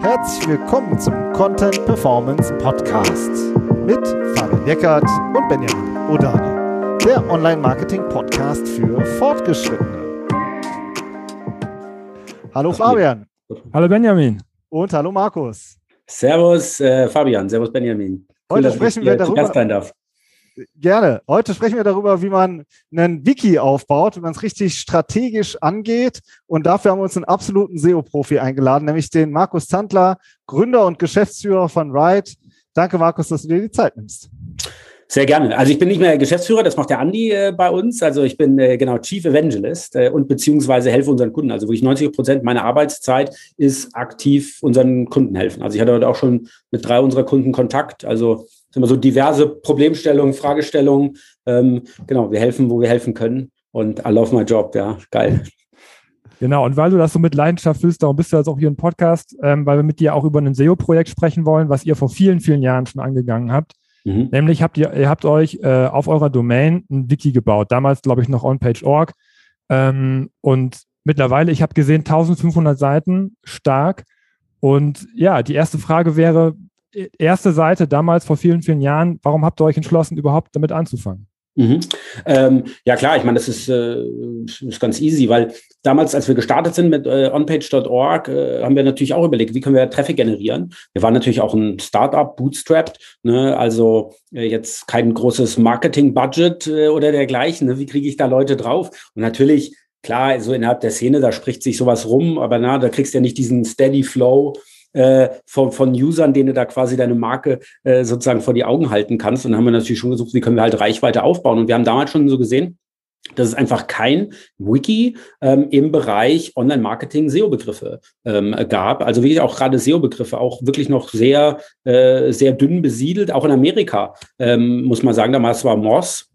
Herzlich willkommen zum Content Performance Podcast mit Fabian Eckert und Benjamin Odani, der Online-Marketing-Podcast für Fortgeschrittene. Hallo Fabian. Hallo Benjamin. Und hallo Markus. Servus äh, Fabian, servus Benjamin. Heute cool, sprechen wir darüber. Gerne. Heute sprechen wir darüber, wie man einen Wiki aufbaut, wie man es richtig strategisch angeht. Und dafür haben wir uns einen absoluten SEO-Profi eingeladen, nämlich den Markus Zandler, Gründer und Geschäftsführer von Ride. Danke, Markus, dass du dir die Zeit nimmst. Sehr gerne. Also ich bin nicht mehr Geschäftsführer, das macht der Andi äh, bei uns. Also ich bin äh, genau Chief Evangelist äh, und beziehungsweise helfe unseren Kunden. Also wirklich 90 Prozent meiner Arbeitszeit ist aktiv unseren Kunden helfen. Also ich hatte heute auch schon mit drei unserer Kunden Kontakt. Also sind wir so diverse Problemstellungen, Fragestellungen. Ähm, genau, wir helfen, wo wir helfen können. Und I love my job, ja, geil. Genau, und weil du das so mit Leidenschaft willst, darum bist du jetzt auch hier im Podcast, ähm, weil wir mit dir auch über ein SEO-Projekt sprechen wollen, was ihr vor vielen, vielen Jahren schon angegangen habt. Mhm. Nämlich habt ihr, ihr habt euch äh, auf eurer Domain ein Wiki gebaut, damals glaube ich noch onpage.org. Ähm, und mittlerweile, ich habe gesehen, 1500 Seiten, stark. Und ja, die erste Frage wäre, erste Seite damals vor vielen, vielen Jahren, warum habt ihr euch entschlossen, überhaupt damit anzufangen? Mhm. Ähm, ja klar, ich meine, das ist, äh, ist ganz easy, weil damals, als wir gestartet sind mit äh, onpage.org, äh, haben wir natürlich auch überlegt, wie können wir Traffic generieren. Wir waren natürlich auch ein Startup, bootstrapped, ne? also äh, jetzt kein großes Marketing-Budget äh, oder dergleichen. Ne? Wie kriege ich da Leute drauf? Und natürlich, klar, so innerhalb der Szene, da spricht sich sowas rum, aber na, da kriegst du ja nicht diesen Steady Flow äh, von, von Usern, denen du da quasi deine Marke äh, sozusagen vor die Augen halten kannst. Und dann haben wir natürlich schon gesucht, wie können wir halt Reichweite aufbauen. Und wir haben damals schon so gesehen, dass es einfach kein Wiki ähm, im Bereich Online-Marketing SEO-Begriffe ähm, gab. Also wirklich auch gerade SEO-Begriffe auch wirklich noch sehr, äh, sehr dünn besiedelt. Auch in Amerika ähm, muss man sagen, damals war Moss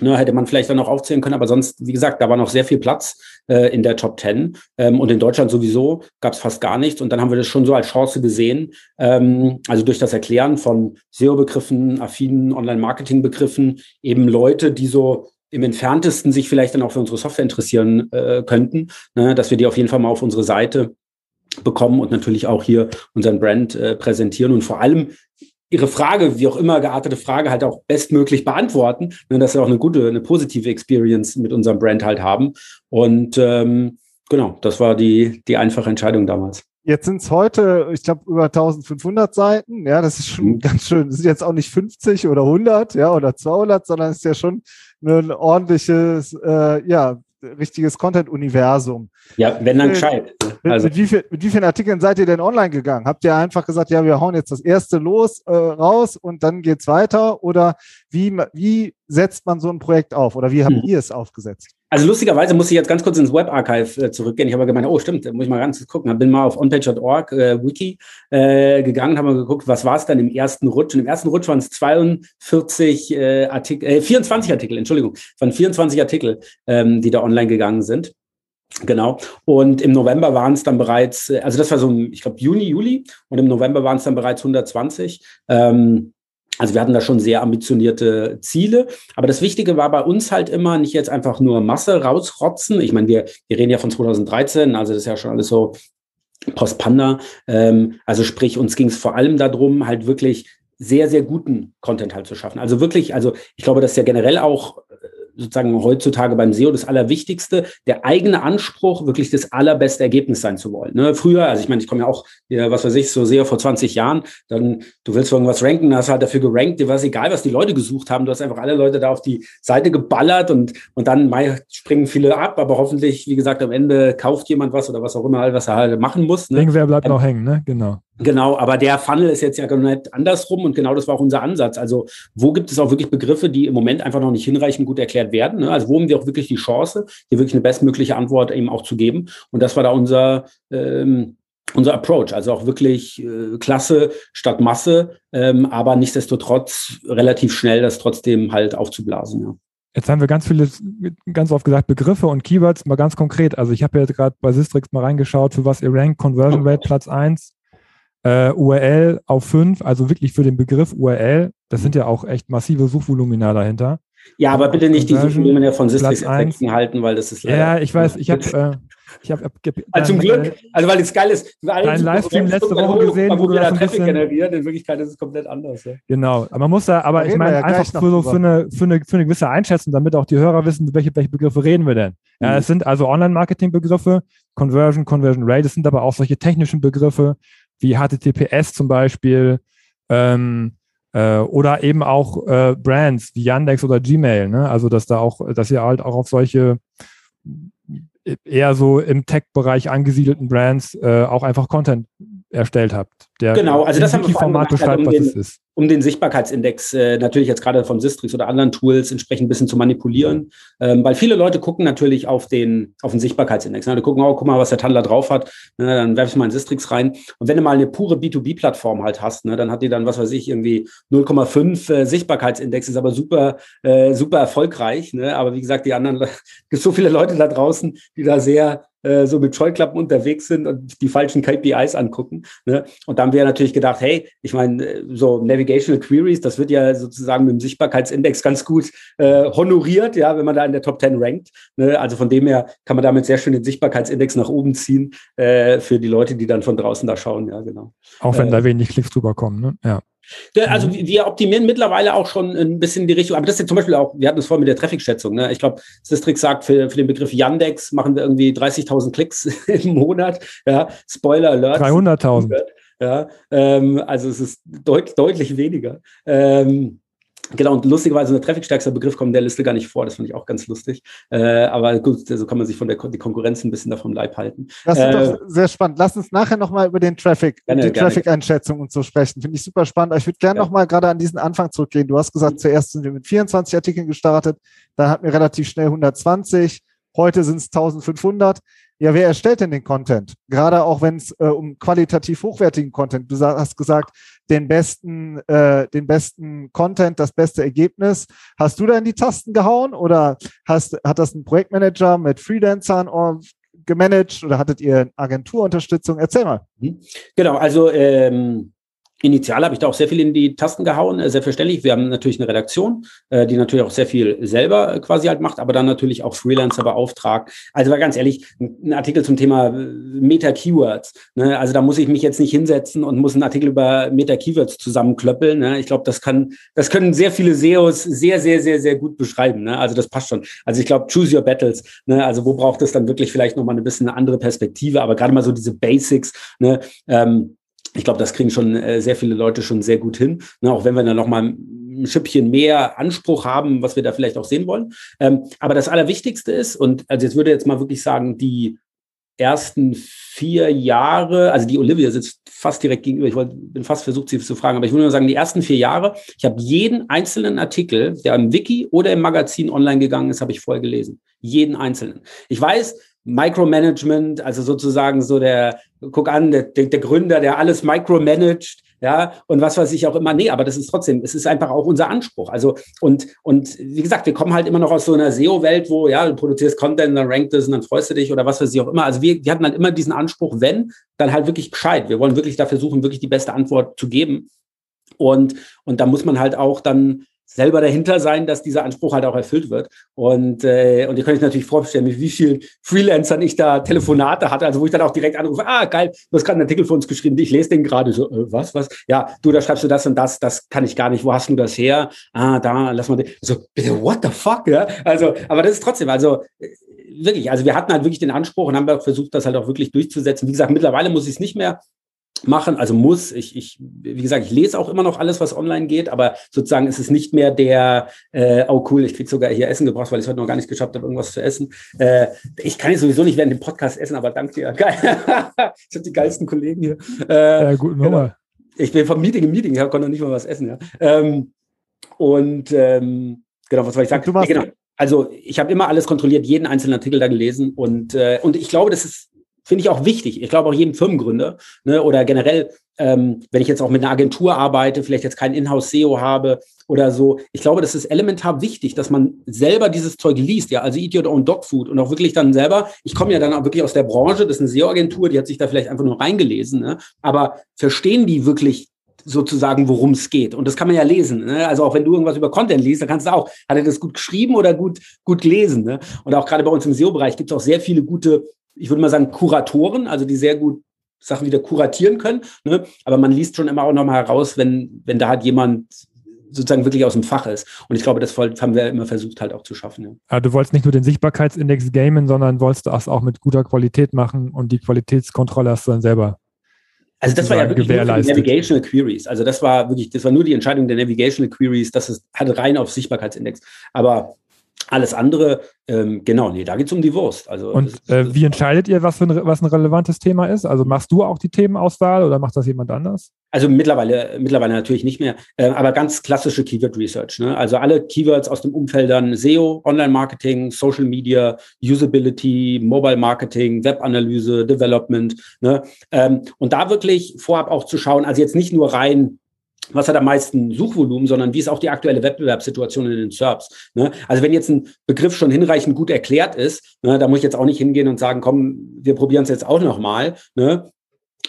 Ne, hätte man vielleicht dann noch aufzählen können, aber sonst, wie gesagt, da war noch sehr viel Platz äh, in der Top 10. Ähm, und in Deutschland sowieso gab es fast gar nichts. Und dann haben wir das schon so als Chance gesehen. Ähm, also durch das Erklären von SEO-Begriffen, affinen Online-Marketing-Begriffen, eben Leute, die so im entferntesten sich vielleicht dann auch für unsere Software interessieren äh, könnten, ne, dass wir die auf jeden Fall mal auf unsere Seite bekommen und natürlich auch hier unseren Brand äh, präsentieren und vor allem ihre Frage, wie auch immer geartete Frage, halt auch bestmöglich beantworten, ne, dass wir auch eine gute, eine positive Experience mit unserem Brand halt haben. Und ähm, genau, das war die, die einfache Entscheidung damals. Jetzt sind es heute, ich glaube, über 1500 Seiten. Ja, das ist schon mhm. ganz schön. Das ist jetzt auch nicht 50 oder 100, ja, oder 200, sondern es ist ja schon ein ordentliches, äh, ja, richtiges Content-Universum. Ja, wenn dann gescheit. Mit, also. mit, wie viel, mit wie vielen Artikeln seid ihr denn online gegangen? Habt ihr einfach gesagt, ja, wir hauen jetzt das erste los äh, raus und dann geht's weiter? Oder wie, wie setzt man so ein Projekt auf? Oder wie habt hm. ihr es aufgesetzt? Also lustigerweise muss ich jetzt ganz kurz ins Webarchive äh, zurückgehen. Ich habe gemeint, oh stimmt, da muss ich mal ganz gucken. Bin mal auf onpage.org äh, Wiki äh, gegangen, habe mal geguckt, was war es dann im ersten Rutsch. Und im ersten Rutsch waren es 42 äh, Artikel, äh, 24 Artikel, Entschuldigung, von 24 Artikel, ähm, die da online gegangen sind. Genau. Und im November waren es dann bereits, äh, also das war so, ich glaube, Juni, Juli. Und im November waren es dann bereits 120. Ähm, also wir hatten da schon sehr ambitionierte Ziele. Aber das Wichtige war bei uns halt immer nicht jetzt einfach nur Masse rausrotzen. Ich meine, wir, wir reden ja von 2013, also das ist ja schon alles so Post-Panda. Ähm, also sprich, uns ging es vor allem darum, halt wirklich sehr, sehr guten Content halt zu schaffen. Also wirklich, also ich glaube, dass ja generell auch sozusagen heutzutage beim SEO das Allerwichtigste, der eigene Anspruch, wirklich das allerbeste Ergebnis sein zu wollen. Ne? Früher, also ich meine, ich komme ja auch, ja, was weiß ich, so SEO vor 20 Jahren, dann du willst irgendwas ranken, hast halt dafür gerankt, dir war es egal, was die Leute gesucht haben, du hast einfach alle Leute da auf die Seite geballert und, und dann mal springen viele ab, aber hoffentlich, wie gesagt, am Ende kauft jemand was oder was auch immer, halt, was er halt machen muss. Ne? Irgendwer bleibt ähm, noch hängen, ne? Genau. Genau, aber der Funnel ist jetzt ja komplett andersrum und genau das war auch unser Ansatz. Also wo gibt es auch wirklich Begriffe, die im Moment einfach noch nicht hinreichend gut erklärt werden? Ne? Also wo haben wir auch wirklich die Chance, hier wirklich eine bestmögliche Antwort eben auch zu geben? Und das war da unser ähm, unser Approach, also auch wirklich äh, Klasse statt Masse, ähm, aber nichtsdestotrotz relativ schnell das trotzdem halt aufzublasen. Ja. Jetzt haben wir ganz viele, ganz oft gesagt, Begriffe und Keywords, mal ganz konkret. Also ich habe jetzt gerade bei Sistrix mal reingeschaut, für was ihr rankt, Conversion Rate Platz 1, äh, URL auf 5, also wirklich für den Begriff URL. Das sind ja auch echt massive Suchvolumina dahinter. Ja, aber bitte nicht die Suchvolumina von Systrix-Effekten halten, weil das ist leider. Ja, ich weiß, ich habe. Äh, Ich habe also zum Glück, also weil es geil ist. Dein Livestream letzte Woche gesehen, wo, du das ein bisschen generiert. In Wirklichkeit ist es komplett anders. Ja. Genau, aber man muss da, aber da ich meine ja einfach für, so, für, eine, für, eine, für eine gewisse Einschätzung, damit auch die Hörer wissen, welche, welche Begriffe reden wir denn. Ja, mhm. es sind also Online-Marketing-Begriffe, Conversion, Conversion Rate. Es sind aber auch solche technischen Begriffe wie HTTPS zum Beispiel. Ähm, äh, oder eben auch äh, Brands wie Yandex oder Gmail, ne? Also dass da auch, dass ihr halt auch auf solche eher so im Tech-Bereich angesiedelten Brands äh, auch einfach Content erstellt habt. Der genau, also das haben wir Format beschreibt, um was es ist um den Sichtbarkeitsindex äh, natürlich jetzt gerade von Sistrix oder anderen Tools entsprechend ein bisschen zu manipulieren. Ähm, weil viele Leute gucken natürlich auf den, auf den Sichtbarkeitsindex. Ne? Die gucken, oh, guck mal, was der Tandler drauf hat. Ne? Dann werfst du mal in Sistrix rein. Und wenn du mal eine pure B2B-Plattform halt hast, ne? dann hat die dann, was weiß ich, irgendwie 0,5 äh, Sichtbarkeitsindex, ist aber super, äh, super erfolgreich. Ne? Aber wie gesagt, die anderen, gibt so viele Leute da draußen, die da sehr äh, so mit Scheuklappen unterwegs sind und die falschen KPIs angucken. Ne? Und da haben wir natürlich gedacht, hey, ich meine, äh, so Navigational Queries, das wird ja sozusagen mit dem Sichtbarkeitsindex ganz gut äh, honoriert, ja, wenn man da in der Top 10 rankt. Ne? Also von dem her kann man damit sehr schön den Sichtbarkeitsindex nach oben ziehen äh, für die Leute, die dann von draußen da schauen, ja, genau. Auch wenn äh, da wenig Klicks drüber kommen, ne? Ja. Also mhm. wir optimieren mittlerweile auch schon ein bisschen die Richtung, aber das ist ja zum Beispiel auch, wir hatten es vorhin mit der Traffic-Schätzung. Ne? Ich glaube, Sistrix sagt, für, für den Begriff Yandex machen wir irgendwie 30.000 Klicks im Monat. Ja, Spoiler Alert. 300.000. Ja, ähm, also es ist deut deutlich weniger. Ähm, Genau, und lustigerweise der trafficstärkste Begriff kommt in der Liste gar nicht vor. Das fand ich auch ganz lustig. Äh, aber gut, so kann man sich von der die Konkurrenz ein bisschen davon Leib halten. Das ist äh, doch sehr spannend. Lass uns nachher nochmal über den Traffic, gerne, die Traffic-Einschätzung und so sprechen. Finde ich super spannend. Ich würde gerne ja. nochmal gerade an diesen Anfang zurückgehen. Du hast gesagt, mhm. zuerst sind wir mit 24 Artikeln gestartet, dann hatten wir relativ schnell 120, heute sind es 1500 ja, wer erstellt denn den Content? Gerade auch wenn es äh, um qualitativ hochwertigen Content, du hast gesagt, den besten, äh, den besten Content, das beste Ergebnis. Hast du da in die Tasten gehauen oder hast, hat das ein Projektmanager mit Freelancern gemanagt oder hattet ihr Agenturunterstützung? Erzähl mal. Mhm. Genau, also ähm, Initial habe ich da auch sehr viel in die Tasten gehauen, äh, sehr verständlich. Wir haben natürlich eine Redaktion, äh, die natürlich auch sehr viel selber äh, quasi halt macht, aber dann natürlich auch Freelancer beauftragt. Also war ganz ehrlich, ein Artikel zum Thema Meta-Keywords. Ne? Also da muss ich mich jetzt nicht hinsetzen und muss einen Artikel über Meta-Keywords zusammenklöppeln. Ne? Ich glaube, das kann, das können sehr viele SEOs sehr, sehr, sehr, sehr gut beschreiben. Ne? Also das passt schon. Also ich glaube, choose your battles. Ne? Also wo braucht es dann wirklich vielleicht nochmal ein bisschen eine andere Perspektive, aber gerade mal so diese Basics. Ne? Ähm, ich glaube, das kriegen schon äh, sehr viele Leute schon sehr gut hin, ne, auch wenn wir dann noch mal ein Schüppchen mehr Anspruch haben, was wir da vielleicht auch sehen wollen. Ähm, aber das Allerwichtigste ist, und also jetzt würde jetzt mal wirklich sagen, die ersten vier Jahre, also die Olivia sitzt fast direkt gegenüber, ich wollte, bin fast versucht, sie zu fragen, aber ich würde nur sagen, die ersten vier Jahre, ich habe jeden einzelnen Artikel, der im Wiki oder im Magazin online gegangen ist, habe ich vorher gelesen. Jeden einzelnen. Ich weiß, Micromanagement, also sozusagen so der, guck an, der, der Gründer, der alles micromanagt, ja, und was weiß ich auch immer. Nee, aber das ist trotzdem, es ist einfach auch unser Anspruch. Also, und, und wie gesagt, wir kommen halt immer noch aus so einer SEO-Welt, wo, ja, du produzierst Content, dann rankt es und dann freust du dich oder was weiß ich auch immer. Also wir, wir hatten halt immer diesen Anspruch, wenn, dann halt wirklich gescheit. Wir wollen wirklich dafür suchen, wirklich die beste Antwort zu geben. Und, und da muss man halt auch dann selber dahinter sein, dass dieser Anspruch halt auch erfüllt wird. Und, äh, und ihr könnt euch natürlich vorstellen, mit wie vielen Freelancern ich da Telefonate hatte, also wo ich dann auch direkt anrufe, ah, geil, du hast gerade einen Artikel für uns geschrieben, ich lese den gerade so, äh, was, was? Ja, du, da schreibst du das und das, das kann ich gar nicht, wo hast du das her? Ah, da, lass mal, den. so, bitte, what the fuck, ja? Also, aber das ist trotzdem, also, äh, wirklich, also wir hatten halt wirklich den Anspruch und haben versucht, das halt auch wirklich durchzusetzen. Wie gesagt, mittlerweile muss ich es nicht mehr machen, also muss. Ich, ich, wie gesagt, ich lese auch immer noch alles, was online geht, aber sozusagen ist es nicht mehr der, äh, oh cool, ich krieg sogar hier Essen gebracht, weil ich heute noch gar nicht geschafft habe, irgendwas zu essen. Äh, ich kann jetzt sowieso nicht während dem Podcast essen, aber danke dir. Geil. ich habe die geilsten Kollegen hier. Äh, ja, gut, genau. Ich bin vom Meeting im Meeting, ich konnte noch nicht mal was essen, ja. Ähm, und ähm, genau, was soll ich sagen? Du machst ja, genau. Also ich habe immer alles kontrolliert, jeden einzelnen Artikel da gelesen und, äh, und ich glaube, das ist finde ich auch wichtig. Ich glaube auch jedem Firmengründer ne, oder generell, ähm, wenn ich jetzt auch mit einer Agentur arbeite, vielleicht jetzt kein Inhouse-SEO habe oder so. Ich glaube, das ist elementar wichtig, dass man selber dieses Zeug liest, ja, also Eat Your Own Dog Food und auch wirklich dann selber, ich komme ja dann auch wirklich aus der Branche, das ist eine SEO-Agentur, die hat sich da vielleicht einfach nur reingelesen, ne? aber verstehen die wirklich sozusagen, worum es geht. Und das kann man ja lesen. Ne? Also auch wenn du irgendwas über Content liest, dann kannst du auch, hat er das gut geschrieben oder gut, gut gelesen. Ne? Und auch gerade bei uns im SEO-Bereich gibt es auch sehr viele gute ich würde mal sagen, Kuratoren, also die sehr gut Sachen wieder kuratieren können. Ne? Aber man liest schon immer auch nochmal heraus, wenn, wenn da halt jemand sozusagen wirklich aus dem Fach ist. Und ich glaube, das haben wir immer versucht halt auch zu schaffen. Ja. Aber du wolltest nicht nur den Sichtbarkeitsindex gamen, sondern wolltest das auch mit guter Qualität machen und die Qualitätskontrolle hast du dann selber. Also das war ja wirklich nur die Navigational Queries. Also das war wirklich, das war nur die Entscheidung der Navigational Queries, das ist, hat rein auf Sichtbarkeitsindex. Aber alles andere, ähm, genau, nee, da geht es um die Wurst. Also, und ist, äh, wie entscheidet ihr, was, ein, was ein relevantes Thema ist? Also machst du auch die Themenauswahl oder macht das jemand anders? Also mittlerweile, mittlerweile natürlich nicht mehr, äh, aber ganz klassische Keyword Research. Ne? Also alle Keywords aus dem Umfeld dann SEO, Online-Marketing, Social Media, Usability, Mobile Marketing, Webanalyse, Development. Ne? Ähm, und da wirklich vorab auch zu schauen, also jetzt nicht nur rein was hat am meisten Suchvolumen, sondern wie ist auch die aktuelle Wettbewerbssituation in den SERPs. Ne? Also wenn jetzt ein Begriff schon hinreichend gut erklärt ist, ne, da muss ich jetzt auch nicht hingehen und sagen, komm, wir probieren es jetzt auch nochmal, ne?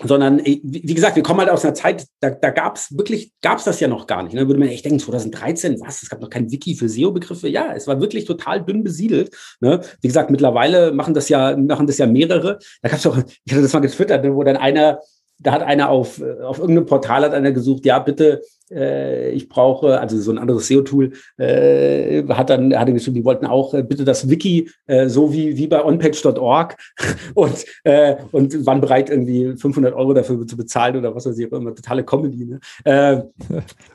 sondern äh, wie gesagt, wir kommen halt aus einer Zeit, da, da gab es wirklich, gab es das ja noch gar nicht. Da ne? würde man echt denken, 2013, was, es gab noch kein Wiki für SEO-Begriffe. Ja, es war wirklich total dünn besiedelt. Ne? Wie gesagt, mittlerweile machen das ja, machen das ja mehrere. Da gab es auch, ich hatte das mal getwittert, ne, wo dann einer da hat einer auf, auf irgendeinem Portal hat einer gesucht, ja, bitte, äh, ich brauche, also so ein anderes SEO-Tool, äh, hat dann, hat er geschrieben, die wollten auch äh, bitte das Wiki, äh, so wie, wie bei onpage.org und, äh, und waren bereit, irgendwie 500 Euro dafür zu bezahlen oder was weiß ich, immer totale Comedy. Ne? Äh,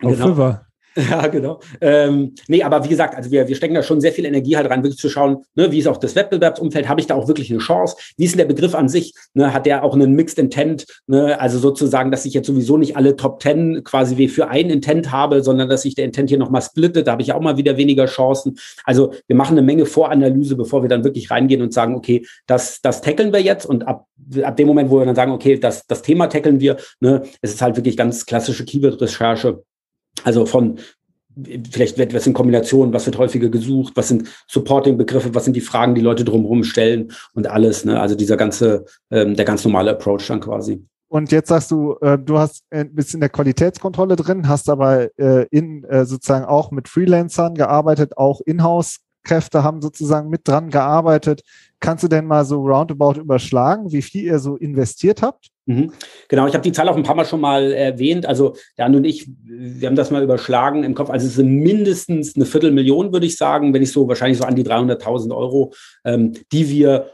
genau. Ja, genau. Ähm, nee, aber wie gesagt, also wir, wir stecken da schon sehr viel Energie halt rein, wirklich zu schauen, ne, wie ist auch das Wettbewerbsumfeld, habe ich da auch wirklich eine Chance? Wie ist denn der Begriff an sich? Ne, hat der auch einen Mixed Intent? Ne, also sozusagen, dass ich jetzt sowieso nicht alle Top Ten quasi wie für einen Intent habe, sondern dass sich der Intent hier nochmal splittet, da habe ich auch mal wieder weniger Chancen. Also wir machen eine Menge Voranalyse, bevor wir dann wirklich reingehen und sagen, okay, das, das tackeln wir jetzt und ab, ab dem Moment, wo wir dann sagen, okay, das, das Thema tackeln wir, ne, es ist halt wirklich ganz klassische Keyword-Recherche also von vielleicht wird was in Kombination, was wird häufiger gesucht, was sind Supporting-Begriffe, was sind die Fragen, die Leute drumherum stellen und alles. Ne? Also dieser ganze, ähm, der ganz normale Approach dann quasi. Und jetzt sagst du, äh, du hast ein bisschen der Qualitätskontrolle drin, hast aber äh, in äh, sozusagen auch mit Freelancern gearbeitet, auch Inhouse-Kräfte haben sozusagen mit dran gearbeitet. Kannst du denn mal so roundabout überschlagen, wie viel ihr so investiert habt? Mhm. Genau, ich habe die Zahl auch ein paar Mal schon mal erwähnt. Also Jan und ich, wir haben das mal überschlagen im Kopf. Also es sind mindestens eine Viertelmillion, würde ich sagen, wenn ich so wahrscheinlich so an die 300.000 Euro, ähm, die wir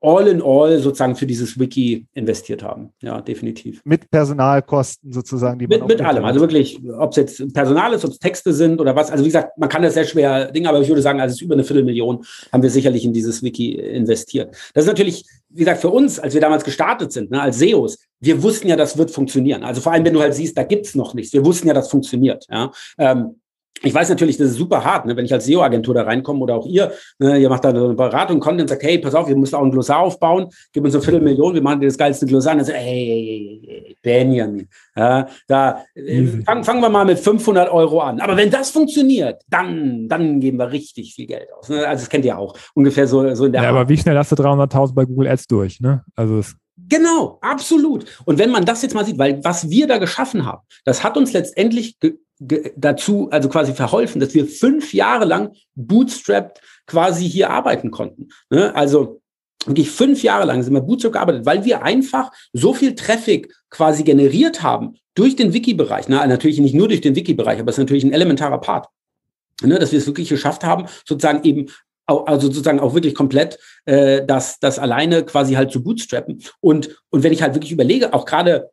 all in all sozusagen für dieses Wiki investiert haben. Ja, definitiv. Mit Personalkosten sozusagen, die man Mit, mit allem. Also wirklich, ob es jetzt Personal ist, ob es Texte sind oder was. Also wie gesagt, man kann das sehr schwer Dinge, aber ich würde sagen, also es ist über eine Viertelmillion haben wir sicherlich in dieses Wiki investiert. Das ist natürlich, wie gesagt, für uns, als wir damals gestartet sind, ne, als SEOs, wir wussten ja, das wird funktionieren. Also vor allem, wenn du halt siehst, da gibt's noch nichts. Wir wussten ja, das funktioniert. Ja. Ähm, ich weiß natürlich, das ist super hart, ne? wenn ich als SEO-Agentur da reinkomme oder auch ihr, ne? ihr macht da eine Beratung, Content, sagt, hey, pass auf, wir müssen auch ein Glossar aufbauen, gib uns eine Viertelmillion, wir machen dir das geilste Glossar. Und dann sagt, hey, hey, hey, Benjamin, ja, da äh, fangen, fangen wir mal mit 500 Euro an. Aber wenn das funktioniert, dann, dann geben wir richtig viel Geld aus. Ne? Also das kennt ihr auch, ungefähr so, so in der Ja, Art. aber wie schnell hast du 300.000 bei Google Ads durch? Ne? Also Genau, absolut. Und wenn man das jetzt mal sieht, weil was wir da geschaffen haben, das hat uns letztendlich dazu, also quasi verholfen, dass wir fünf Jahre lang bootstrapped quasi hier arbeiten konnten. Ne? Also wirklich fünf Jahre lang sind wir bootstrapped gearbeitet, weil wir einfach so viel Traffic quasi generiert haben durch den Wiki-Bereich. Ne? Natürlich nicht nur durch den Wiki-Bereich, aber es ist natürlich ein elementarer Part. Ne? Dass wir es wirklich geschafft haben, sozusagen eben also sozusagen auch wirklich komplett äh, das, das alleine quasi halt zu bootstrappen. Und, und wenn ich halt wirklich überlege, auch gerade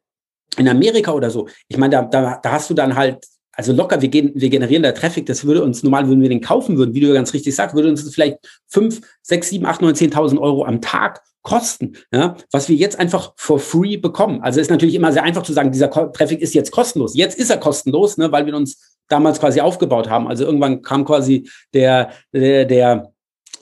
in Amerika oder so, ich meine, da, da, da hast du dann halt also locker, wir, gehen, wir generieren da Traffic, das würde uns normal, wenn wir den kaufen würden, wie du ganz richtig sagst, würde uns vielleicht fünf, sechs, sieben, acht, neun, 10.000 Euro am Tag kosten, ja, was wir jetzt einfach for free bekommen. Also ist natürlich immer sehr einfach zu sagen, dieser Traffic ist jetzt kostenlos. Jetzt ist er kostenlos, ne, weil wir uns damals quasi aufgebaut haben. Also irgendwann kam quasi der, der, der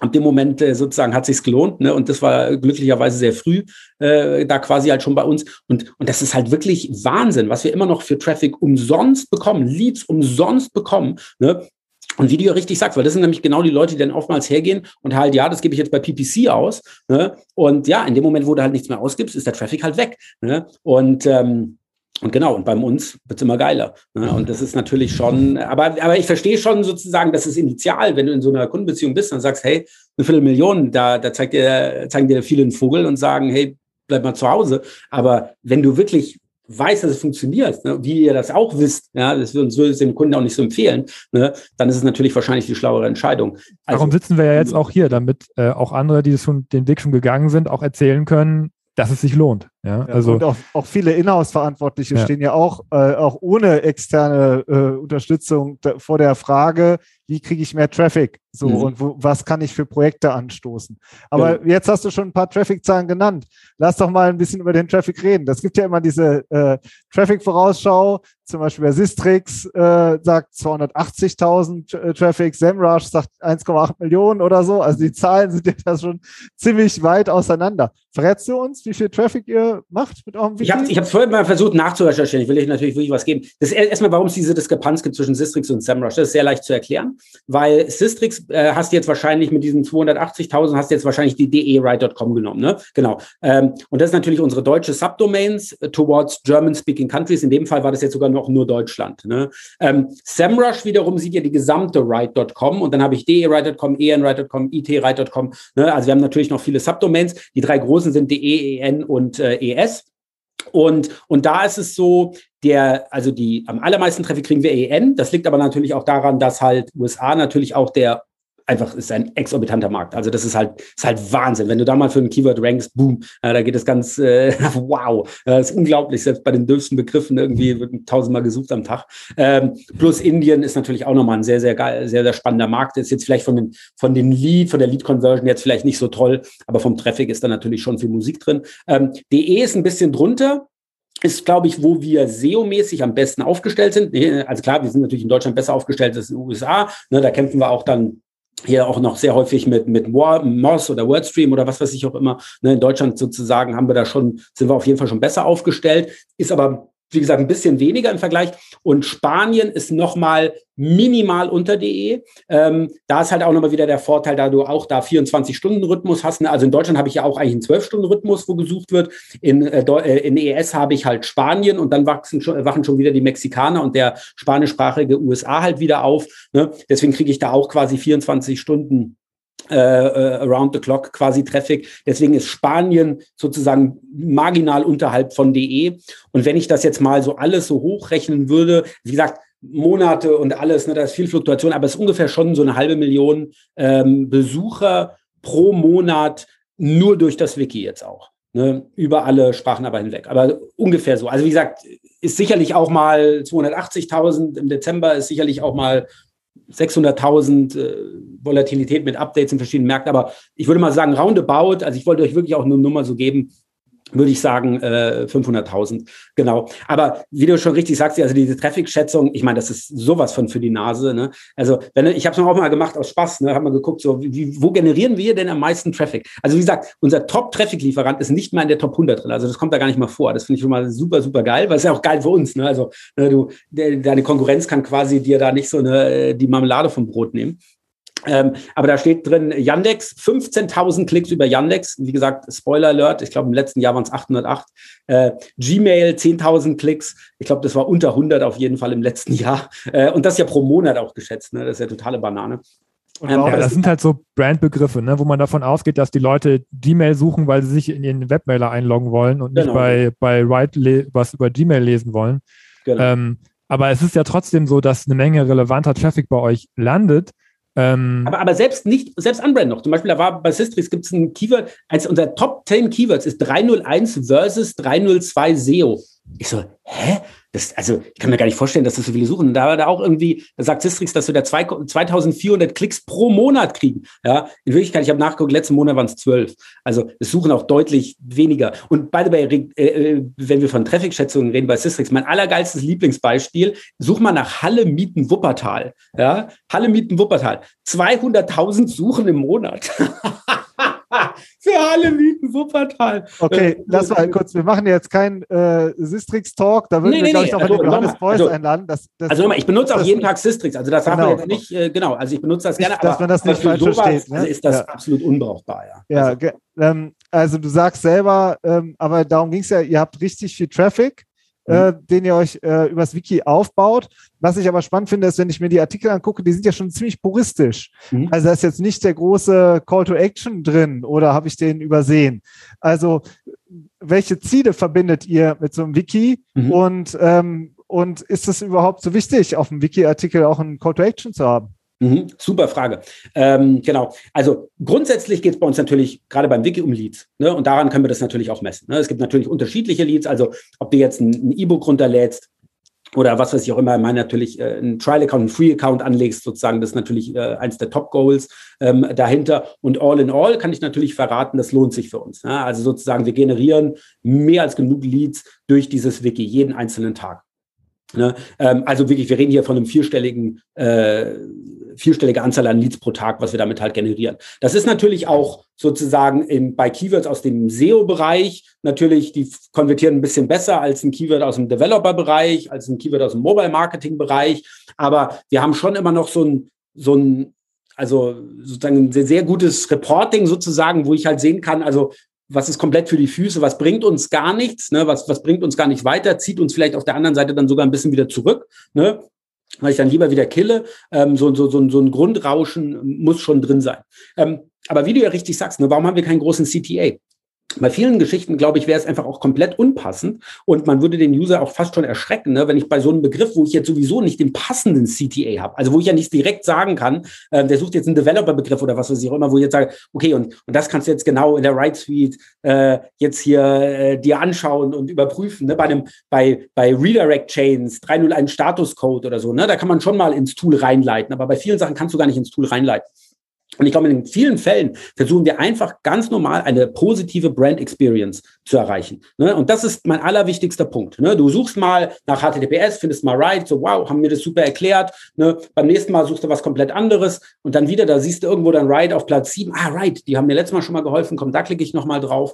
ab dem Moment äh, sozusagen hat sich's gelohnt, ne? Und das war glücklicherweise sehr früh äh, da quasi halt schon bei uns. Und und das ist halt wirklich Wahnsinn, was wir immer noch für Traffic umsonst bekommen, Leads umsonst bekommen, ne? Und wie du ja richtig sagst, weil das sind nämlich genau die Leute, die dann oftmals hergehen und halt, ja, das gebe ich jetzt bei PPC aus. Ne? Und ja, in dem Moment, wo du halt nichts mehr ausgibst, ist der Traffic halt weg. Ne? Und ähm, Und genau, und bei uns wird es immer geiler. Ne? Und das ist natürlich schon, aber, aber ich verstehe schon sozusagen, dass es initial, wenn du in so einer Kundenbeziehung bist, dann sagst, hey, eine Viertelmillion, da, da zeigt dir, zeigen dir viele einen Vogel und sagen, hey, bleib mal zu Hause. Aber wenn du wirklich weißt, dass es funktioniert, ne, wie ihr das auch wisst, ja, das würden wir dem Kunden auch nicht so empfehlen, ne, dann ist es natürlich wahrscheinlich die schlauere Entscheidung. Also, Darum sitzen wir ja jetzt auch hier, damit äh, auch andere, die schon den Weg schon gegangen sind, auch erzählen können, dass es sich lohnt. Ja, ja also und auch, auch viele Inhouse-Verantwortliche ja. stehen ja auch, äh, auch ohne externe äh, Unterstützung vor der Frage, wie kriege ich mehr Traffic? So mhm. und wo, was kann ich für Projekte anstoßen? Aber ja. jetzt hast du schon ein paar Traffic-Zahlen genannt. Lass doch mal ein bisschen über den Traffic reden. Das gibt ja immer diese äh, Traffic-Vorausschau. Zum Beispiel bei Sistrix äh, sagt 280.000 äh, Traffic, SEMrush sagt 1,8 Millionen oder so. Also die Zahlen sind ja da schon ziemlich weit auseinander. Verrätst du uns, wie viel Traffic ihr macht mit eurem Wiki? Ich habe es vorhin mal versucht nachzurecherchieren. Ich will euch natürlich wirklich was geben. Das ist erstmal, warum es diese Diskrepanz gibt zwischen Sistrix und SEMrush. Das ist sehr leicht zu erklären weil Systrix äh, hast jetzt wahrscheinlich mit diesen 280.000 hast jetzt wahrscheinlich die de-right.com genommen, ne? Genau. Ähm, und das ist natürlich unsere deutsche Subdomains äh, towards German-speaking countries. In dem Fall war das jetzt sogar noch nur Deutschland. Ne? Ähm, SEMrush wiederum sieht ja die gesamte right.com und dann habe ich de-right.com, en-right.com, it-right.com. Ne? Also wir haben natürlich noch viele Subdomains. Die drei großen sind de, en und äh, es. Und, und da ist es so, der, also die am allermeisten Traffic kriegen wir EN. Das liegt aber natürlich auch daran, dass halt USA natürlich auch der einfach ist ein exorbitanter Markt. Also das ist halt, ist halt Wahnsinn. Wenn du da mal für ein Keyword rankst, boom, äh, da geht es ganz, äh, wow, das ist unglaublich. Selbst bei den dürfsten Begriffen irgendwie wird tausendmal gesucht am Tag. Ähm, plus Indien ist natürlich auch nochmal ein sehr, sehr geil, sehr, sehr spannender Markt. Ist jetzt vielleicht von den, von den Lead, von der Lead-Conversion jetzt vielleicht nicht so toll, aber vom Traffic ist da natürlich schon viel Musik drin. Ähm, DE ist ein bisschen drunter ist, glaube ich, wo wir SEO-mäßig am besten aufgestellt sind. Also klar, wir sind natürlich in Deutschland besser aufgestellt als in den USA. Ne, da kämpfen wir auch dann hier auch noch sehr häufig mit, mit Moz oder WordStream oder was weiß ich auch immer. Ne, in Deutschland sozusagen haben wir da schon, sind wir auf jeden Fall schon besser aufgestellt. Ist aber wie gesagt, ein bisschen weniger im Vergleich. Und Spanien ist nochmal minimal unter DE. Ähm, da ist halt auch nochmal wieder der Vorteil, da du auch da 24-Stunden-Rhythmus hast. Ne? Also in Deutschland habe ich ja auch eigentlich einen 12-Stunden-Rhythmus, wo gesucht wird. In, äh, äh in ES habe ich halt Spanien und dann wachsen schon, wachen schon wieder die Mexikaner und der spanischsprachige USA halt wieder auf. Ne? Deswegen kriege ich da auch quasi 24 Stunden äh, äh, around the clock quasi Traffic. Deswegen ist Spanien sozusagen marginal unterhalb von DE. Und wenn ich das jetzt mal so alles so hochrechnen würde, wie gesagt, Monate und alles, ne, da ist viel Fluktuation, aber es ist ungefähr schon so eine halbe Million ähm, Besucher pro Monat nur durch das Wiki jetzt auch. Ne, über alle Sprachen aber hinweg. Aber ungefähr so. Also wie gesagt, ist sicherlich auch mal 280.000 im Dezember, ist sicherlich auch mal 600.000 äh, Volatilität mit Updates in verschiedenen Märkten. Aber ich würde mal sagen, roundabout, also ich wollte euch wirklich auch eine Nummer so geben, würde ich sagen, äh, 500.000. Genau. Aber wie du schon richtig sagst, also diese Traffic-Schätzung, ich meine, das ist sowas von für die Nase. Ne? Also, wenn ich habe es auch mal gemacht aus Spaß, ne, haben wir geguckt, so wie, wo generieren wir denn am meisten Traffic? Also wie gesagt, unser Top-Traffic-Lieferant ist nicht mal in der Top 100 drin. Also das kommt da gar nicht mal vor. Das finde ich schon mal super, super geil, weil es ja auch geil für uns. Ne? Also ne, du, de, deine Konkurrenz kann quasi dir da nicht so eine die Marmelade vom Brot nehmen. Ähm, aber da steht drin Yandex, 15.000 Klicks über Yandex. Wie gesagt, Spoiler Alert, ich glaube im letzten Jahr waren es 808. Äh, Gmail, 10.000 Klicks. Ich glaube, das war unter 100 auf jeden Fall im letzten Jahr. Äh, und das ja pro Monat auch geschätzt. Ne? Das ist ja totale Banane. Ja, das sind halt so Brandbegriffe, ne, wo man davon ausgeht, dass die Leute Gmail suchen, weil sie sich in ihren Webmailer einloggen wollen und nicht genau. bei, bei Write was über Gmail lesen wollen. Genau. Ähm, aber es ist ja trotzdem so, dass eine Menge relevanter Traffic bei euch landet. Ähm, aber, aber selbst nicht, selbst Unbrand noch. Zum Beispiel, da war bei Systrix gibt es ein Keyword, eins unserer Top 10 Keywords ist 301 versus 302 SEO. Ich so, hä? Das, also, ich kann mir gar nicht vorstellen, dass das so viele suchen. Und da war da auch irgendwie, da sagt Sistrix, dass wir da zwei, 2400 Klicks pro Monat kriegen. Ja, in Wirklichkeit, ich habe nachgeguckt, letzten Monat waren es zwölf. Also, es suchen auch deutlich weniger. Und by the way, äh, äh, wenn wir von Traffic-Schätzungen reden bei Sistrix, mein allergeilstes Lieblingsbeispiel, such mal nach Halle Mieten Wuppertal. Ja, Halle Mieten Wuppertal. 200.000 Suchen im Monat. Für alle Mieten Wuppertal. Okay, äh, lass mal kurz. Wir machen jetzt keinen äh, Sistrix-Talk. Da würden nee, wir, nee, glaube ich, noch also, Johannes Beuys also, einladen. Das, das, also, ich benutze auch jeden Tag Sistrix. Also, das genau. haben wir jetzt nicht, äh, genau. Also, ich benutze das gerne. Nicht, dass man das nicht falsch sowas, versteht. Ne? Also ist das ja. absolut unbrauchbar, ja. Ja, also, ähm, also du sagst selber, ähm, aber darum ging es ja, ihr habt richtig viel Traffic. Äh, mhm. den ihr euch äh, übers Wiki aufbaut. Was ich aber spannend finde, ist, wenn ich mir die Artikel angucke, die sind ja schon ziemlich puristisch. Mhm. Also da ist jetzt nicht der große Call to Action drin oder habe ich den übersehen? Also welche Ziele verbindet ihr mit so einem Wiki mhm. und, ähm, und ist es überhaupt so wichtig, auf dem Wiki-Artikel auch einen Call to Action zu haben? Mhm, super Frage. Ähm, genau. Also grundsätzlich geht es bei uns natürlich gerade beim Wiki um Leads. Ne? Und daran können wir das natürlich auch messen. Ne? Es gibt natürlich unterschiedliche Leads. Also ob du jetzt ein E-Book runterlädst oder was weiß ich auch immer, meine natürlich äh, einen Trial-Account, einen Free-Account anlegst, sozusagen, das ist natürlich äh, eins der Top-Goals ähm, dahinter. Und all in all kann ich natürlich verraten, das lohnt sich für uns. Ne? Also sozusagen, wir generieren mehr als genug Leads durch dieses Wiki jeden einzelnen Tag. Ne? Ähm, also wirklich, wir reden hier von einem vierstelligen, äh, vierstellige Anzahl an Leads pro Tag, was wir damit halt generieren. Das ist natürlich auch sozusagen in, bei Keywords aus dem SEO-Bereich natürlich, die konvertieren ein bisschen besser als ein Keyword aus dem Developer-Bereich, als ein Keyword aus dem Mobile-Marketing-Bereich. Aber wir haben schon immer noch so ein, so ein also sozusagen ein sehr, sehr gutes Reporting sozusagen, wo ich halt sehen kann, also was ist komplett für die Füße, was bringt uns gar nichts, ne? was, was bringt uns gar nicht weiter, zieht uns vielleicht auf der anderen Seite dann sogar ein bisschen wieder zurück, ne? Weil ich dann lieber wieder kille. Ähm, so, so, so, so ein Grundrauschen muss schon drin sein. Ähm, aber wie du ja richtig sagst, ne, warum haben wir keinen großen CTA? Bei vielen Geschichten, glaube ich, wäre es einfach auch komplett unpassend und man würde den User auch fast schon erschrecken, ne, wenn ich bei so einem Begriff, wo ich jetzt sowieso nicht den passenden CTA habe, also wo ich ja nicht direkt sagen kann, äh, der sucht jetzt einen Developer-Begriff oder was weiß ich auch immer, wo ich jetzt sage, okay, und, und das kannst du jetzt genau in der Right Suite äh, jetzt hier äh, dir anschauen und überprüfen. Ne? Bei einem, bei, bei Redirect Chains, 301 Status Code oder so, ne, da kann man schon mal ins Tool reinleiten, aber bei vielen Sachen kannst du gar nicht ins Tool reinleiten. Und ich glaube, in vielen Fällen versuchen wir einfach ganz normal eine positive Brand Experience zu erreichen. Ne? Und das ist mein allerwichtigster Punkt. Ne? Du suchst mal nach HTTPS, findest mal Right, so wow, haben mir das super erklärt. Ne? Beim nächsten Mal suchst du was komplett anderes und dann wieder, da siehst du irgendwo dann Right auf Platz 7. Ah, Right, die haben mir letztes Mal schon mal geholfen. Komm, da klicke ich nochmal drauf.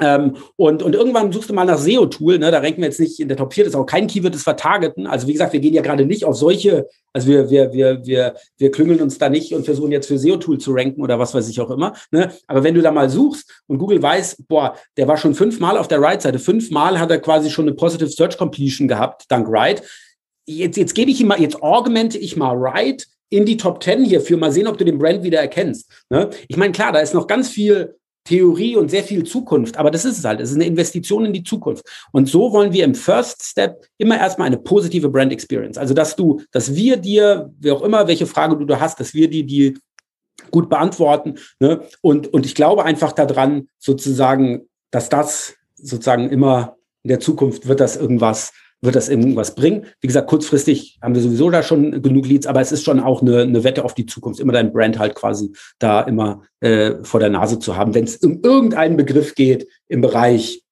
Ähm, und, und irgendwann suchst du mal nach SEO-Tool, ne? da ranken wir jetzt nicht in der Top 4, das ist auch kein Keyword, das wir targeten. Also wie gesagt, wir gehen ja gerade nicht auf solche, also wir, wir, wir, wir, wir klüngeln uns da nicht und versuchen jetzt für SEO-Tool zu ranken oder was weiß ich auch immer. Ne? Aber wenn du da mal suchst und Google weiß, boah, der war schon fünfmal auf der Right-Seite, fünfmal hat er quasi schon eine Positive Search Completion gehabt, dank Right. Jetzt, jetzt gebe ich ihm mal, jetzt augmente ich mal Right in die Top 10 hierfür, mal sehen, ob du den Brand wieder erkennst. Ne? Ich meine, klar, da ist noch ganz viel Theorie und sehr viel Zukunft. Aber das ist es halt. Es ist eine Investition in die Zukunft. Und so wollen wir im First Step immer erstmal eine positive Brand Experience. Also, dass du, dass wir dir, wie auch immer, welche Frage du da hast, dass wir die, die gut beantworten. Ne? Und, und ich glaube einfach daran, sozusagen, dass das sozusagen immer in der Zukunft wird das irgendwas wird das irgendwas bringen. Wie gesagt, kurzfristig haben wir sowieso da schon genug Leads, aber es ist schon auch eine, eine Wette auf die Zukunft, immer dein Brand halt quasi da immer äh, vor der Nase zu haben, wenn es um irgendeinen Begriff geht im Bereich,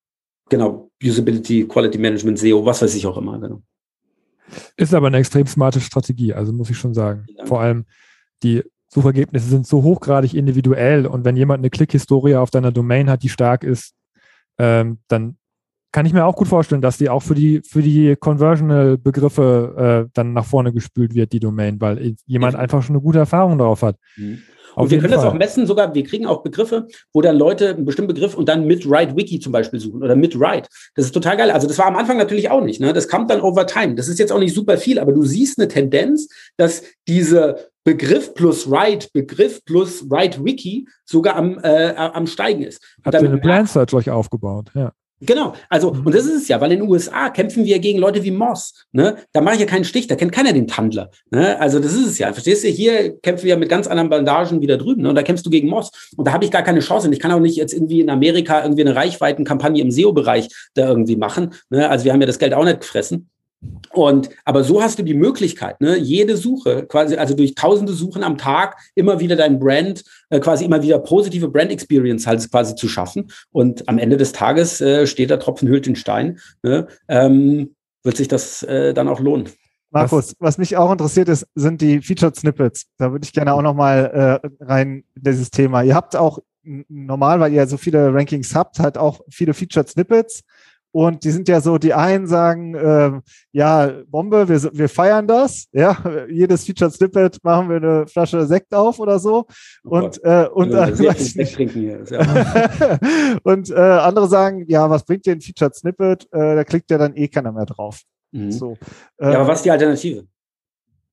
genau, Usability, Quality Management, SEO, was weiß ich auch immer, genau. Ist aber eine extrem smarte Strategie, also muss ich schon sagen. Vor allem die Suchergebnisse sind so hochgradig individuell und wenn jemand eine Klickhistorie auf deiner Domain hat, die stark ist, ähm, dann kann ich mir auch gut vorstellen, dass die auch für die, für die Conversional-Begriffe äh, dann nach vorne gespült wird, die Domain, weil jemand einfach schon eine gute Erfahrung darauf hat. Mhm. Und wir können Fall. das auch messen, sogar, wir kriegen auch Begriffe, wo dann Leute einen bestimmten Begriff und dann mit Write Wiki zum Beispiel suchen oder mit Write. Das ist total geil. Also das war am Anfang natürlich auch nicht. Ne? Das kam dann over time. Das ist jetzt auch nicht super viel, aber du siehst eine Tendenz, dass diese Begriff plus Write, Begriff plus Write Wiki sogar am, äh, am Steigen ist. Habt ihr eine Brand Search euch aufgebaut? Ja. Genau, also, mhm. und das ist es ja, weil in den USA kämpfen wir gegen Leute wie Moss. Ne? Da mache ich ja keinen Stich, da kennt keiner den Tandler. Ne? Also, das ist es ja. Verstehst du? Hier kämpfen wir ja mit ganz anderen Bandagen wieder drüben. Ne? Und da kämpfst du gegen Moss. Und da habe ich gar keine Chance. Und ich kann auch nicht jetzt irgendwie in Amerika irgendwie eine Reichweitenkampagne im SEO-Bereich da irgendwie machen. Ne? Also, wir haben ja das Geld auch nicht gefressen. Und aber so hast du die Möglichkeit, ne, jede Suche, quasi, also durch tausende Suchen am Tag, immer wieder dein Brand, äh, quasi immer wieder positive Brand Experience halt quasi zu schaffen. Und am Ende des Tages äh, steht der Tropfen hüllt den Stein. Ne, ähm, wird sich das äh, dann auch lohnen. Markus, was, mich auch interessiert ist, sind die Featured Snippets. Da würde ich gerne auch nochmal äh, rein in dieses Thema. Ihr habt auch normal, weil ihr so viele Rankings habt, halt auch viele Featured Snippets Und die sind ja so, die einen sagen, äh, ja, Bombe, wir, wir feiern das. Ja, jedes Featured Snippet machen wir eine Flasche Sekt auf oder so. Oh und äh, und, äh, ja. und äh, andere sagen, ja, was bringt dir ein Featured Snippet? Äh, da klickt ja dann eh keiner mehr drauf. Mhm. So, äh, ja, aber was ist die Alternative?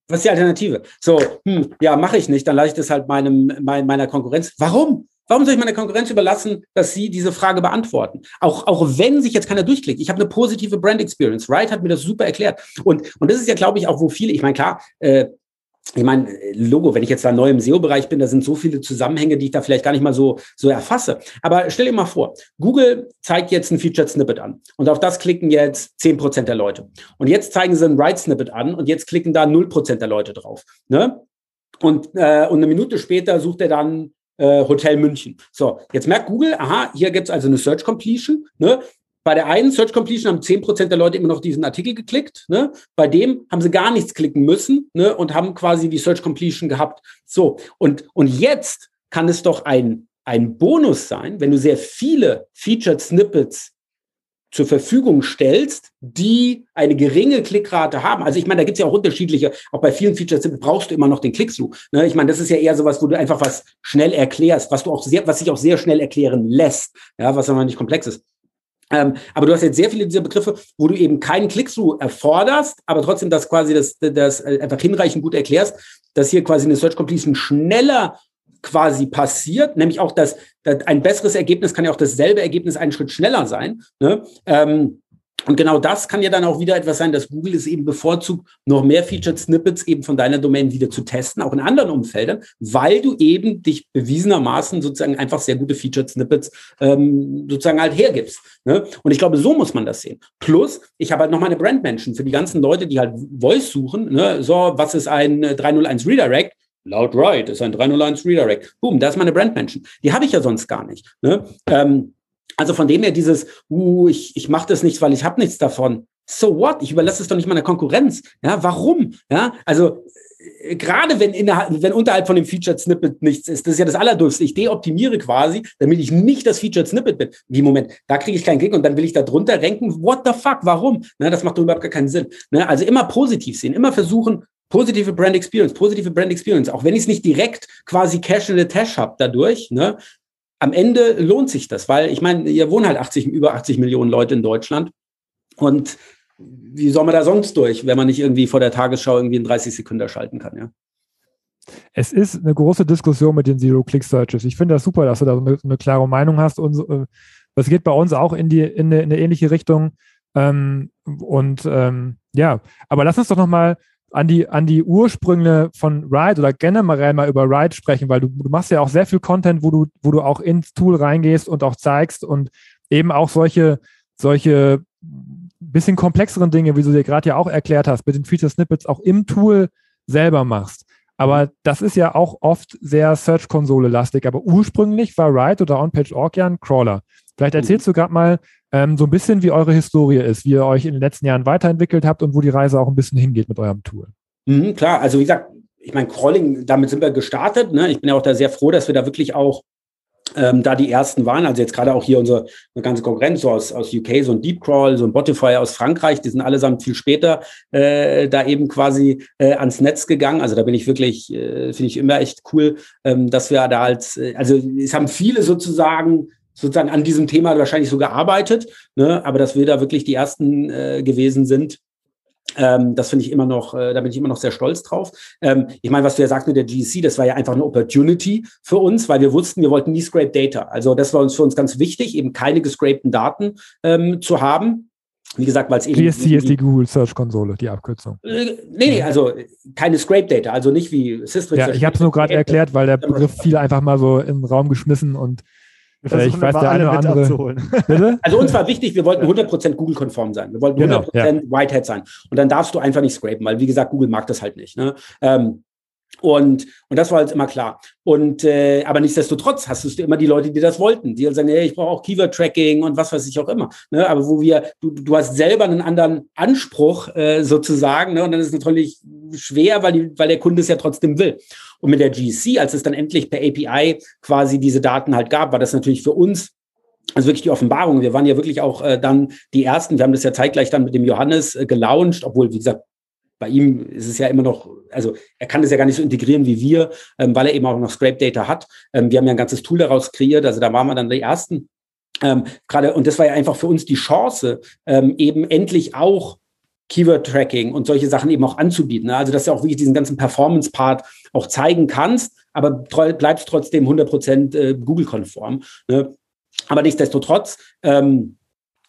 Was ist die Alternative? So, hm, ja, mache ich nicht, dann lasse ich das halt meinem, mein, meiner Konkurrenz. Warum? Warum soll ich meiner Konkurrenz überlassen, dass sie diese Frage beantworten? Auch, auch wenn sich jetzt keiner durchklickt. Ich habe eine positive Brand Experience. Wright hat mir das super erklärt. Und, und das ist ja, glaube ich, auch, wo viele, ich meine, klar, äh, ich meine, Logo, wenn ich jetzt da neu im SEO-Bereich bin, da sind so viele Zusammenhänge, die ich da vielleicht gar nicht mal so, so erfasse. Aber stell dir mal vor, Google zeigt jetzt ein Featured Snippet an und auf das klicken jetzt zehn Prozent der Leute. Und jetzt zeigen sie ein Write Snippet an und jetzt klicken da null Prozent der Leute drauf. Ne? Und, äh, und eine Minute später sucht er dann äh, Hotel München. So, jetzt merkt Google, aha, hier gibt's also eine Search Completion. Ne? Bei der einen Search Completion haben zehn Prozent der Leute immer noch diesen Artikel geklickt. Ne? Bei dem haben sie gar nichts klicken müssen ne? und haben quasi die Search Completion gehabt. So, und, und jetzt kann es doch ein, ein Bonus sein, wenn du sehr viele Featured Snippets zur Verfügung stellst, die eine geringe Klickrate haben. Also ich meine, da gibt's ja auch unterschiedliche, auch bei vielen Features brauchst du immer noch den Click-Through. Ne? Ich meine, das ist ja eher sowas, wo du einfach was schnell erklärst, was du auch sehr, was sich auch sehr schnell erklären lässt, ja, was aber nicht komplex ist. Ähm, aber du hast jetzt sehr viele dieser Begriffe, wo du eben keinen Click-Through erforderst, aber trotzdem das quasi das, das einfach hinreichend gut erklärst, dass hier quasi eine Search Completion schneller quasi passiert, nämlich auch das, das ein besseres Ergebnis kann ja auch dasselbe Ergebnis einen Schritt schneller sein. Ne? Ähm, und genau das kann ja dann auch wieder etwas sein, dass Google es eben bevorzugt, noch mehr Featured Snippets eben von deiner Domain wieder zu testen, auch in anderen Umfeldern, weil du eben dich bewiesenermaßen sozusagen einfach sehr gute Featured Snippets ähm, sozusagen halt hergibst. Ne? Und ich glaube, so muss man das sehen. Plus, ich habe halt noch meine Brandmenschen für die ganzen Leute, die halt Voice suchen. Ne? So, was ist ein 301 Redirect? Laut Right ist ein 301 Redirect. Boom, da ist meine Brandmenschen. Die habe ich ja sonst gar nicht. Ne? Ähm, also von dem her dieses, uh, ich, ich mache das nicht, weil ich habe nichts davon. So what? Ich überlasse es doch nicht meiner Konkurrenz. Ja, warum? Ja, also äh, gerade wenn, innerhalb, wenn unterhalb von dem Featured Snippet nichts ist, das ist ja das Allerdurste. Ich deoptimiere quasi, damit ich nicht das Featured Snippet bin. Wie Moment, da kriege ich keinen Klick und dann will ich da drunter ranken. What the fuck? Warum? Ne, das macht überhaupt gar keinen Sinn. Ne, also immer positiv sehen, immer versuchen, positive Brand Experience, positive Brand Experience, auch wenn ich es nicht direkt quasi Cash in the Tash habe dadurch, ne, am Ende lohnt sich das, weil ich meine, hier wohnen halt 80, über 80 Millionen Leute in Deutschland und wie soll man da sonst durch, wenn man nicht irgendwie vor der Tagesschau irgendwie in 30 Sekunden schalten kann, ja? Es ist eine große Diskussion mit den Zero-Click-Searches. Ich finde das super, dass du da so eine, eine klare Meinung hast. Und äh, das geht bei uns auch in, die, in, eine, in eine ähnliche Richtung. Ähm, und ähm, ja, aber lass uns doch nochmal an die, an die Ursprünge von Ride oder generell mal über Ride sprechen, weil du, du machst ja auch sehr viel Content, wo du, wo du auch ins Tool reingehst und auch zeigst und eben auch solche, solche bisschen komplexeren Dinge, wie du dir gerade ja auch erklärt hast, mit den Feature Snippets auch im Tool selber machst. Aber das ist ja auch oft sehr Search-Konsole-lastig. Aber ursprünglich war Ride oder OnPage.org ja ein Crawler. Vielleicht erzählst du gerade mal ähm, so ein bisschen, wie eure Historie ist, wie ihr euch in den letzten Jahren weiterentwickelt habt und wo die Reise auch ein bisschen hingeht mit eurem Tool. Mhm, klar, also wie gesagt, ich meine, Crawling, damit sind wir gestartet. Ne? Ich bin ja auch da sehr froh, dass wir da wirklich auch ähm, da die ersten waren, also jetzt gerade auch hier unsere, unsere ganze Konkurrenz so aus, aus UK, so ein Deep Crawl, so ein Botify aus Frankreich, die sind allesamt viel später äh, da eben quasi äh, ans Netz gegangen. Also da bin ich wirklich, äh, finde ich immer echt cool, ähm, dass wir da als, äh, also es haben viele sozusagen sozusagen an diesem Thema wahrscheinlich so gearbeitet, ne? aber dass wir da wirklich die ersten äh, gewesen sind, ähm, das finde ich immer noch, äh, da bin ich immer noch sehr stolz drauf. Ähm, ich meine, was du ja sagst mit der GC, das war ja einfach eine Opportunity für uns, weil wir wussten, wir wollten nie Scrape Data. Also das war uns für uns ganz wichtig, eben keine gescrapten Daten ähm, zu haben. Wie gesagt, weil es eben. GSC ist die Google Search Konsole, die Abkürzung. Äh, nee, nee, also keine Scrape Data, also nicht wie Systrix. Ja, ich habe es nur gerade erklärt, weil der Begriff viele einfach mal so im Raum geschmissen und äh, ich weiß, der eine oder andere. Bitte? Also uns war wichtig, wir wollten 100% Google-konform sein. Wir wollten genau, 100% ja. Whitehead sein. Und dann darfst du einfach nicht scrapen, weil wie gesagt, Google mag das halt nicht. Ne? Ähm, und, und das war halt immer klar. Und äh, aber nichtsdestotrotz hast du immer die Leute, die das wollten, die halt sagen, hey, ich brauche auch Keyword-Tracking und was weiß ich auch immer. Ne? Aber wo wir, du, du hast selber einen anderen Anspruch äh, sozusagen, ne? und dann ist es natürlich schwer, weil, die, weil der Kunde es ja trotzdem will. Und mit der GC, als es dann endlich per API quasi diese Daten halt gab, war das natürlich für uns also wirklich die Offenbarung. Wir waren ja wirklich auch äh, dann die Ersten. Wir haben das ja zeitgleich dann mit dem Johannes äh, gelauncht, obwohl, wie gesagt, bei ihm ist es ja immer noch, also er kann das ja gar nicht so integrieren wie wir, ähm, weil er eben auch noch Scrape Data hat. Ähm, wir haben ja ein ganzes Tool daraus kreiert, also da waren wir dann die Ersten. Ähm, Gerade, und das war ja einfach für uns die Chance, ähm, eben endlich auch Keyword-Tracking und solche Sachen eben auch anzubieten. Ne? Also, dass du auch wirklich diesen ganzen Performance-Part auch zeigen kannst, aber bleibst trotzdem 100% äh, Google-konform. Ne? Aber nichtsdestotrotz, ähm,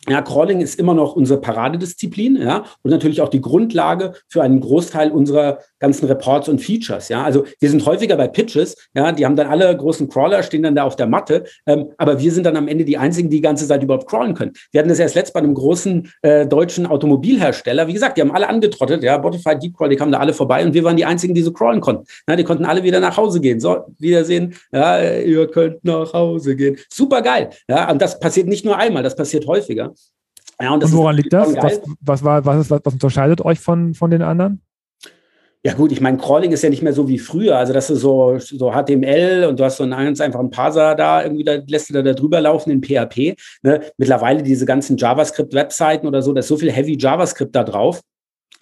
ja, Crawling ist immer noch unsere Paradedisziplin, ja, und natürlich auch die Grundlage für einen Großteil unserer ganzen Reports und Features, ja. Also wir sind häufiger bei Pitches, ja, die haben dann alle großen Crawler, stehen dann da auf der Matte, ähm, aber wir sind dann am Ende die einzigen, die die ganze Zeit überhaupt crawlen können. Wir hatten das erst letzt bei einem großen äh, deutschen Automobilhersteller, wie gesagt, die haben alle angetrottet, ja, Spotify, Deepcrawl, die kamen da alle vorbei und wir waren die einzigen, die so crawlen konnten. Ja, die konnten alle wieder nach Hause gehen. So, Wiedersehen, ja, ihr könnt nach Hause gehen. Super geil, ja, und das passiert nicht nur einmal, das passiert häufiger. Ja, und, und woran liegt das? Was, was, war, was, ist, was, was unterscheidet euch von, von den anderen? Ja gut, ich meine, Crawling ist ja nicht mehr so wie früher. Also das ist so, so HTML und du hast so einen ganz einfachen Parser da, irgendwie da lässt du da, da drüber laufen in PHP. Ne? Mittlerweile diese ganzen JavaScript-Webseiten oder so, da ist so viel Heavy JavaScript da drauf.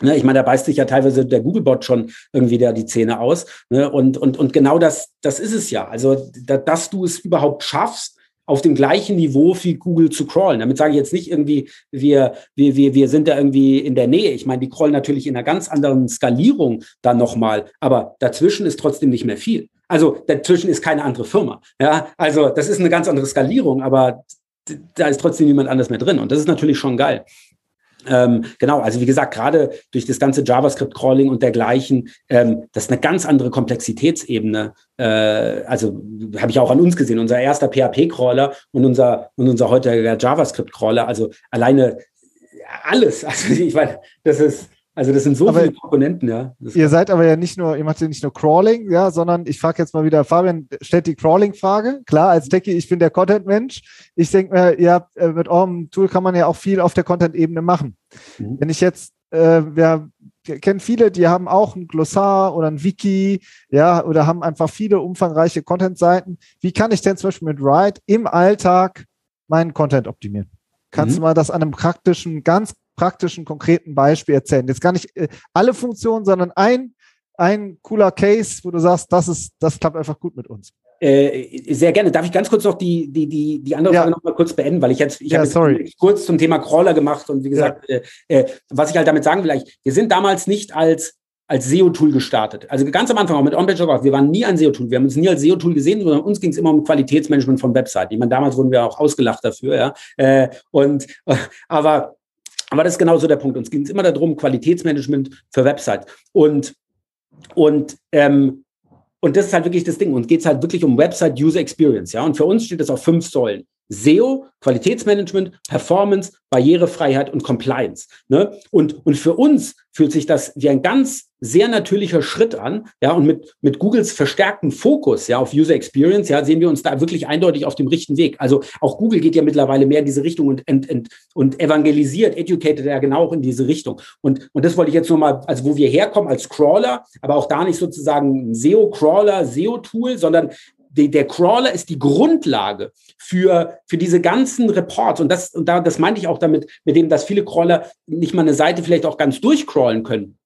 Ne? Ich meine, da beißt sich ja teilweise der Googlebot schon irgendwie da die Zähne aus. Ne? Und, und, und genau das, das ist es ja. Also, da, dass du es überhaupt schaffst, auf dem gleichen Niveau wie Google zu crawlen. Damit sage ich jetzt nicht irgendwie, wir, wir, wir, wir sind da irgendwie in der Nähe. Ich meine, die crawlen natürlich in einer ganz anderen Skalierung dann nochmal, aber dazwischen ist trotzdem nicht mehr viel. Also dazwischen ist keine andere Firma. Ja, also das ist eine ganz andere Skalierung, aber da ist trotzdem niemand anders mehr drin. Und das ist natürlich schon geil. Ähm, genau, also wie gesagt, gerade durch das ganze JavaScript-Crawling und dergleichen, ähm, das ist eine ganz andere Komplexitätsebene. Äh, also habe ich auch an uns gesehen, unser erster PHP-Crawler und unser, und unser heutiger JavaScript-Crawler, also alleine alles. Also ich meine, das ist, also das sind so aber viele Komponenten, ja. Das ihr seid aber ja nicht nur, ihr macht ja nicht nur Crawling, ja, sondern ich frage jetzt mal wieder, Fabian stellt die Crawling-Frage. Klar, als Techie, ich bin der Content-Mensch. Ich denke mir, ihr habt, äh, mit eurem Tool kann man ja auch viel auf der Content-Ebene machen. Mhm. Wenn ich jetzt, äh, wir kennen viele, die haben auch ein Glossar oder ein Wiki, ja, oder haben einfach viele umfangreiche Content-Seiten. Wie kann ich denn zum Beispiel mit Write im Alltag meinen Content optimieren? Kannst mhm. du mal das an einem praktischen, ganz praktischen, konkreten Beispiel erzählen. Jetzt gar nicht äh, alle Funktionen, sondern ein, ein cooler Case, wo du sagst, das ist, das klappt einfach gut mit uns. Äh, sehr gerne. Darf ich ganz kurz noch die, die, die, die andere ja. Frage noch mal kurz beenden, weil ich jetzt, ich ja, habe kurz zum Thema Crawler gemacht und wie gesagt, ja. äh, äh, was ich halt damit sagen will, wir sind damals nicht als als SEO-Tool gestartet. Also ganz am Anfang auch mit OnPage wir waren nie ein SEO-Tool. Wir haben uns nie als SEO-Tool gesehen, sondern uns ging es immer um Qualitätsmanagement von Webseiten. Ich meine, damals wurden wir auch ausgelacht dafür, ja. Äh, und aber aber das ist genauso der Punkt. Uns ging es immer darum, Qualitätsmanagement für Websites. Und, und, ähm, und das ist halt wirklich das Ding. Uns geht es halt wirklich um Website User Experience. Ja? Und für uns steht das auf fünf Säulen. SEO, Qualitätsmanagement, Performance, Barrierefreiheit und Compliance. Ne? Und, und für uns fühlt sich das wie ein ganz sehr natürlicher Schritt an. Ja, und mit, mit Googles verstärkten Fokus ja, auf User Experience, ja, sehen wir uns da wirklich eindeutig auf dem richtigen Weg. Also auch Google geht ja mittlerweile mehr in diese Richtung und, und, und, und evangelisiert, educated ja genau auch in diese Richtung. Und, und das wollte ich jetzt nur mal, also wo wir herkommen als Crawler, aber auch da nicht sozusagen SEO-Crawler, SEO-Tool, sondern der Crawler ist die Grundlage für, für diese ganzen Reports. Und das, und da, das meinte ich auch damit, mit dem, dass viele Crawler nicht mal eine Seite vielleicht auch ganz durchcrawlen können.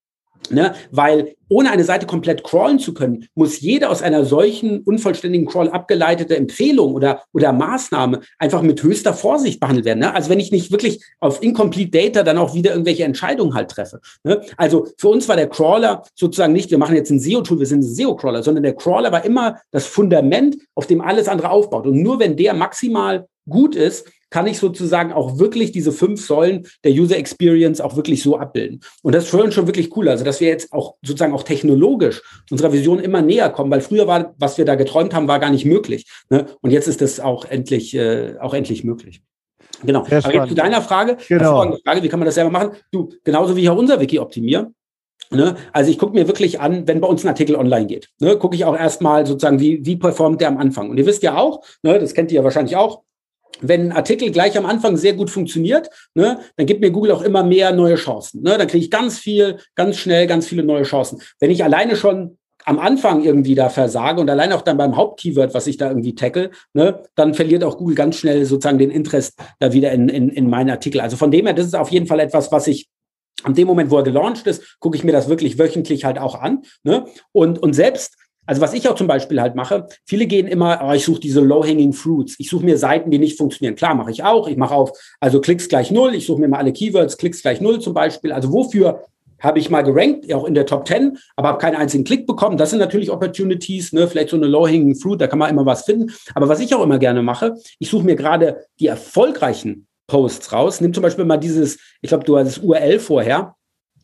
Ne? Weil ohne eine Seite komplett crawlen zu können, muss jede aus einer solchen unvollständigen Crawl abgeleitete Empfehlung oder, oder Maßnahme einfach mit höchster Vorsicht behandelt werden. Ne? Also wenn ich nicht wirklich auf Incomplete Data dann auch wieder irgendwelche Entscheidungen halt treffe. Ne? Also für uns war der Crawler sozusagen nicht, wir machen jetzt ein SEO-Tool, wir sind ein SEO-Crawler, sondern der Crawler war immer das Fundament, auf dem alles andere aufbaut. Und nur wenn der maximal gut ist, kann ich sozusagen auch wirklich diese fünf Säulen der User Experience auch wirklich so abbilden. Und das ist schon wirklich cool. Also, dass wir jetzt auch sozusagen auch technologisch unserer Vision immer näher kommen, weil früher war, was wir da geträumt haben, war gar nicht möglich. Ne? Und jetzt ist das auch endlich, äh, auch endlich möglich. Genau. Aber jetzt zu deiner Frage, genau. Frage, wie kann man das selber machen? Du, genauso wie ich auch unser Wiki optimiere. Ne? Also ich gucke mir wirklich an, wenn bei uns ein Artikel online geht, ne, gucke ich auch erstmal sozusagen, wie, wie performt der am Anfang. Und ihr wisst ja auch, ne, das kennt ihr ja wahrscheinlich auch, wenn ein Artikel gleich am Anfang sehr gut funktioniert, ne, dann gibt mir Google auch immer mehr neue Chancen. Ne? Dann kriege ich ganz viel, ganz schnell, ganz viele neue Chancen. Wenn ich alleine schon am Anfang irgendwie da versage und allein auch dann beim Hauptkeyword, was ich da irgendwie tackle, ne, dann verliert auch Google ganz schnell sozusagen den Interest da wieder in, in, in meinen Artikel. Also von dem her, das ist auf jeden Fall etwas, was ich an dem Moment, wo er gelauncht ist, gucke ich mir das wirklich wöchentlich halt auch an. Ne? Und, und selbst also was ich auch zum Beispiel halt mache, viele gehen immer, oh, ich suche diese low-hanging fruits. Ich suche mir Seiten, die nicht funktionieren. Klar, mache ich auch. Ich mache auf, also Klicks gleich null. Ich suche mir mal alle Keywords, Klicks gleich null zum Beispiel. Also wofür habe ich mal gerankt, auch in der Top 10, aber habe keinen einzigen Klick bekommen. Das sind natürlich Opportunities, ne? vielleicht so eine low-hanging fruit, da kann man immer was finden. Aber was ich auch immer gerne mache, ich suche mir gerade die erfolgreichen Posts raus. Nimm zum Beispiel mal dieses, ich glaube, du hast das URL vorher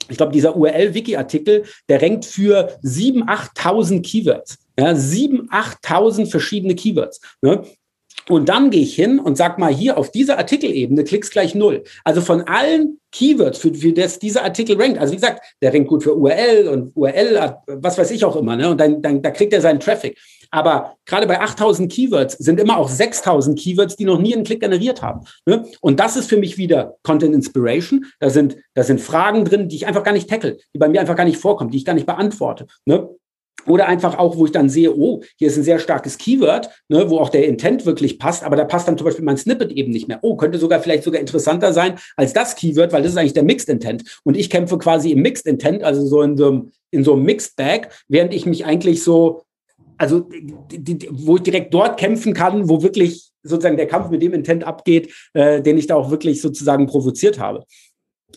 ich glaube, dieser URL-Wiki-Artikel, der rankt für 7.000, 8.000 Keywords. Ja, 7.000, 8.000 verschiedene Keywords. Ne? Und dann gehe ich hin und sag mal hier auf dieser Artikelebene Klicks gleich null. Also von allen Keywords, für, für das dieser Artikel rankt. Also wie gesagt, der rankt gut für URL und URL, was weiß ich auch immer. Ne? Und dann, dann da kriegt er seinen Traffic. Aber gerade bei 8000 Keywords sind immer auch 6000 Keywords, die noch nie einen Klick generiert haben. Ne? Und das ist für mich wieder Content Inspiration. Da sind, da sind Fragen drin, die ich einfach gar nicht tackle, die bei mir einfach gar nicht vorkommen, die ich gar nicht beantworte. Ne? Oder einfach auch, wo ich dann sehe, oh, hier ist ein sehr starkes Keyword, ne, wo auch der Intent wirklich passt, aber da passt dann zum Beispiel mein Snippet eben nicht mehr. Oh, könnte sogar vielleicht sogar interessanter sein als das Keyword, weil das ist eigentlich der Mixed Intent. Und ich kämpfe quasi im Mixed Intent, also so in so einem, in so einem Mixed Bag, während ich mich eigentlich so also die, die, wo ich direkt dort kämpfen kann, wo wirklich sozusagen der Kampf mit dem Intent abgeht, äh, den ich da auch wirklich sozusagen provoziert habe.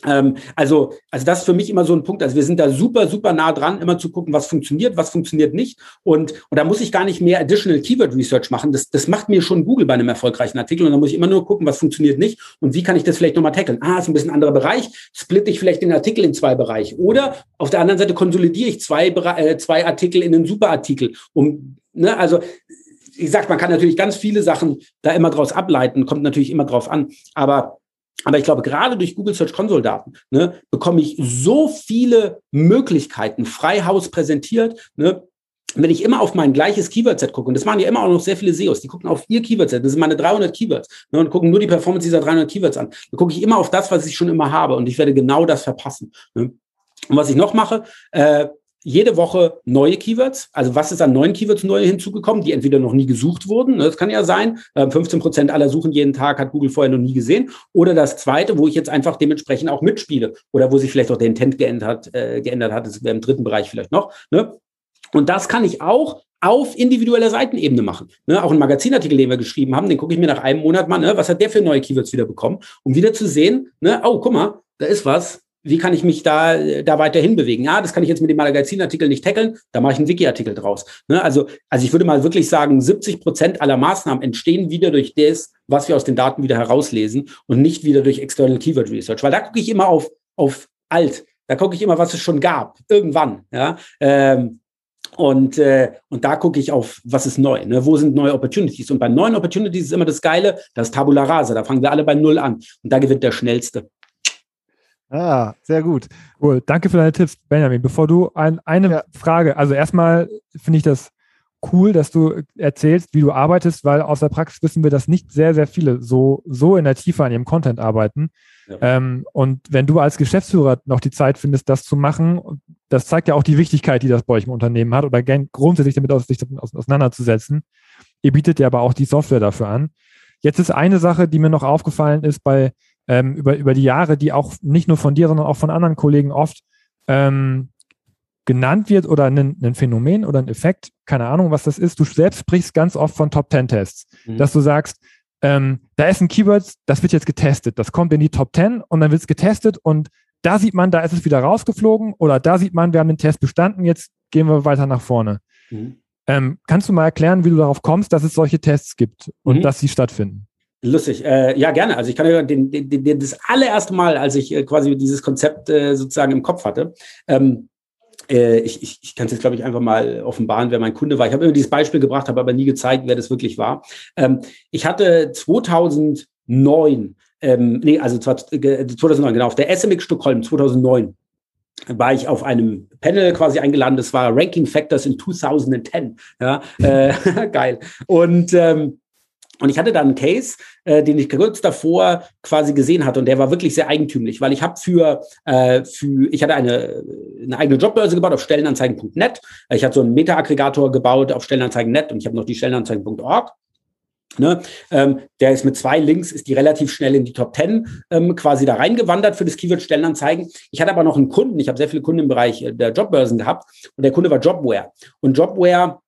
Ähm, also, also das ist für mich immer so ein Punkt. Also wir sind da super, super nah dran, immer zu gucken, was funktioniert, was funktioniert nicht. Und, und da muss ich gar nicht mehr Additional Keyword Research machen. Das, das macht mir schon Google bei einem erfolgreichen Artikel. Und da muss ich immer nur gucken, was funktioniert nicht und wie kann ich das vielleicht nochmal tackeln. Ah, ist ein bisschen anderer Bereich. Splitte ich vielleicht den Artikel in zwei Bereiche. Oder auf der anderen Seite konsolidiere ich zwei, äh, zwei Artikel in einen Superartikel. Um, ne, also wie gesagt, man kann natürlich ganz viele Sachen da immer draus ableiten, kommt natürlich immer drauf an. Aber aber ich glaube, gerade durch Google Search Console Daten ne, bekomme ich so viele Möglichkeiten frei Haus präsentiert. Ne, wenn ich immer auf mein gleiches Keyword-Set gucke, und das machen ja immer auch noch sehr viele SEOs, die gucken auf ihr Keyword-Set, das sind meine 300 Keywords, ne, und gucken nur die Performance dieser 300 Keywords an. Da gucke ich immer auf das, was ich schon immer habe, und ich werde genau das verpassen. Ne. Und was ich noch mache, äh, jede Woche neue Keywords. Also was ist an neuen Keywords neu hinzugekommen, die entweder noch nie gesucht wurden, ne, das kann ja sein, 15 ähm, Prozent aller Suchen jeden Tag hat Google vorher noch nie gesehen. Oder das zweite, wo ich jetzt einfach dementsprechend auch mitspiele oder wo sich vielleicht auch der Intent geändert hat, äh, geändert hat, das wäre im dritten Bereich vielleicht noch. Ne? Und das kann ich auch auf individueller Seitenebene machen. Ne, auch ein Magazinartikel, den wir geschrieben haben, den gucke ich mir nach einem Monat mal, ne, was hat der für neue Keywords wieder bekommen, um wieder zu sehen, ne, oh, guck mal, da ist was, wie kann ich mich da, da weiterhin bewegen? Ja, das kann ich jetzt mit dem Magazinartikel nicht tackeln, da mache ich einen Wiki-Artikel draus. Ne? Also, also ich würde mal wirklich sagen, 70 Prozent aller Maßnahmen entstehen wieder durch das, was wir aus den Daten wieder herauslesen und nicht wieder durch External Keyword Research. Weil da gucke ich immer auf, auf alt. Da gucke ich immer, was es schon gab, irgendwann. Ja? Ähm, und, äh, und da gucke ich auf, was ist neu, ne? wo sind neue Opportunities. Und bei neuen Opportunities ist immer das Geile, das Tabula Rasa, da fangen wir alle bei Null an. Und da gewinnt der Schnellste. Ah, sehr gut. Cool. Danke für deine Tipps, Benjamin. Bevor du ein, eine ja. Frage, also erstmal finde ich das cool, dass du erzählst, wie du arbeitest, weil aus der Praxis wissen wir, dass nicht sehr, sehr viele so, so in der Tiefe an ihrem Content arbeiten. Ja. Ähm, und wenn du als Geschäftsführer noch die Zeit findest, das zu machen, das zeigt ja auch die Wichtigkeit, die das bei euch im Unternehmen hat oder grundsätzlich damit aus, sich auseinanderzusetzen. Ihr bietet ja aber auch die Software dafür an. Jetzt ist eine Sache, die mir noch aufgefallen ist bei ähm, über, über die Jahre, die auch nicht nur von dir, sondern auch von anderen Kollegen oft ähm, genannt wird oder ein, ein, Phänomen oder ein Effekt, keine Ahnung, was das ist. Du selbst sprichst ganz oft von Top 10 Tests, mhm. dass du sagst, ähm, da ist ein Keyword, das wird jetzt getestet, das kommt in die Top 10 und dann wird es getestet und da sieht man, da ist es wieder rausgeflogen oder da sieht man, wir haben den Test bestanden, jetzt gehen wir weiter nach vorne. Mhm. Ähm, kannst du mal erklären, wie du darauf kommst, dass es solche Tests gibt und mhm. dass sie stattfinden? Lustig. Äh, ja, gerne. Also ich kann ja den, den, den, das allererste Mal, als ich äh, quasi dieses Konzept äh, sozusagen im Kopf hatte, ähm, äh, ich, ich, ich kann es jetzt, glaube ich, einfach mal offenbaren, wer mein Kunde war. Ich habe immer dieses Beispiel gebracht, habe aber nie gezeigt, wer das wirklich war. Ähm, ich hatte 2009, ähm, nee, also 2009, äh, genau, auf der SMX Stockholm 2009 war ich auf einem Panel quasi eingeladen, das war Ranking Factors in 2010. Ja, äh, geil. Und ähm, Und ich hatte da einen Case, äh, den ich kurz davor quasi gesehen hatte und der war wirklich sehr eigentümlich, weil ich habe für, äh, für, ich hatte eine, eine eigene Jobbörse gebaut auf Stellenanzeigen.net. Ich hatte so einen Meta-Aggregator gebaut auf Stellenanzeigen.net und ich habe noch die Stellenanzeigen.org. Ne, ähm, der ist mit zwei Links, ist die relativ schnell in die Top 10 ähm, quasi da reingewandert für das Keyword Stellenanzeigen. Ich hatte aber noch einen Kunden, ich habe sehr viele Kunden im Bereich äh, der Jobbörsen gehabt und der Kunde war Jobware. Und Jobware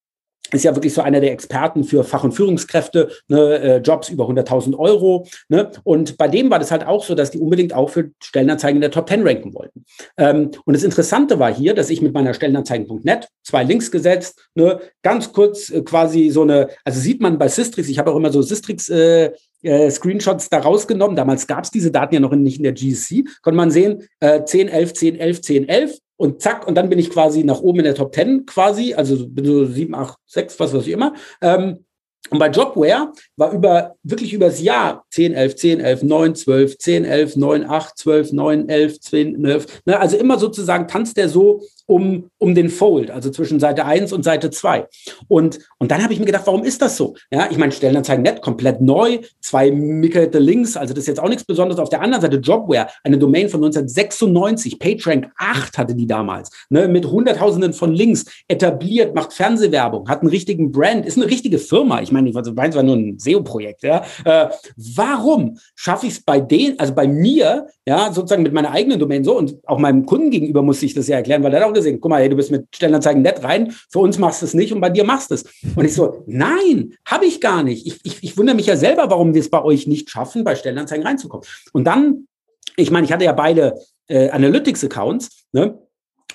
ist ja wirklich so einer der Experten für Fach- und Führungskräfte, ne, äh, Jobs über 100.000 Euro. Ne? Und bei dem war das halt auch so, dass die unbedingt auch für Stellenanzeigen in der Top 10 ranken wollten. Ähm, und das Interessante war hier, dass ich mit meiner Stellenanzeigen.net zwei Links gesetzt, ne, ganz kurz äh, quasi so eine, also sieht man bei Sistrix, ich habe auch immer so Sistrix äh, äh, Screenshots da rausgenommen. Damals gab es diese Daten ja noch nicht in der GC. Konnte man sehen, äh, 10, 11, 10, 11, 10, 11 und zack, und dann bin ich quasi nach oben in der Top 10 quasi, also bin so 7, 8, 6, was weiß ich immer. Ähm, und bei Jobware war über, wirklich übers Jahr 10, 11, 10, 11, 9, 12, 10, 11, 9, 8, 12, 9, 11, 10, 11. Ne, also immer sozusagen tanzt der so um, um den Fold, also zwischen Seite 1 und Seite 2. Und, und dann habe ich mir gedacht, warum ist das so? Ja, ich meine, Stellenanzeigen net, komplett neu, zwei mickelte Links, also das ist jetzt auch nichts Besonderes. Auf der anderen Seite Jobware, eine Domain von 1996, PageRank 8 hatte die damals, ne, mit Hunderttausenden von Links, etabliert, macht Fernsehwerbung, hat einen richtigen Brand, ist eine richtige Firma. Ich meine, ich es war nur ein SEO-Projekt. Ja. Äh, warum schaffe ich es bei denen, also bei mir, ja, sozusagen mit meiner eigenen Domain so und auch meinem Kunden gegenüber muss ich das ja erklären, weil er auch gesehen, guck mal, hey, du bist mit Stellenanzeigen nett rein, für uns machst du es nicht und bei dir machst du es. Und ich so, nein, habe ich gar nicht. Ich, ich, ich wundere mich ja selber, warum wir es bei euch nicht schaffen, bei Stellenanzeigen reinzukommen. Und dann, ich meine, ich hatte ja beide äh, Analytics-Accounts, ne?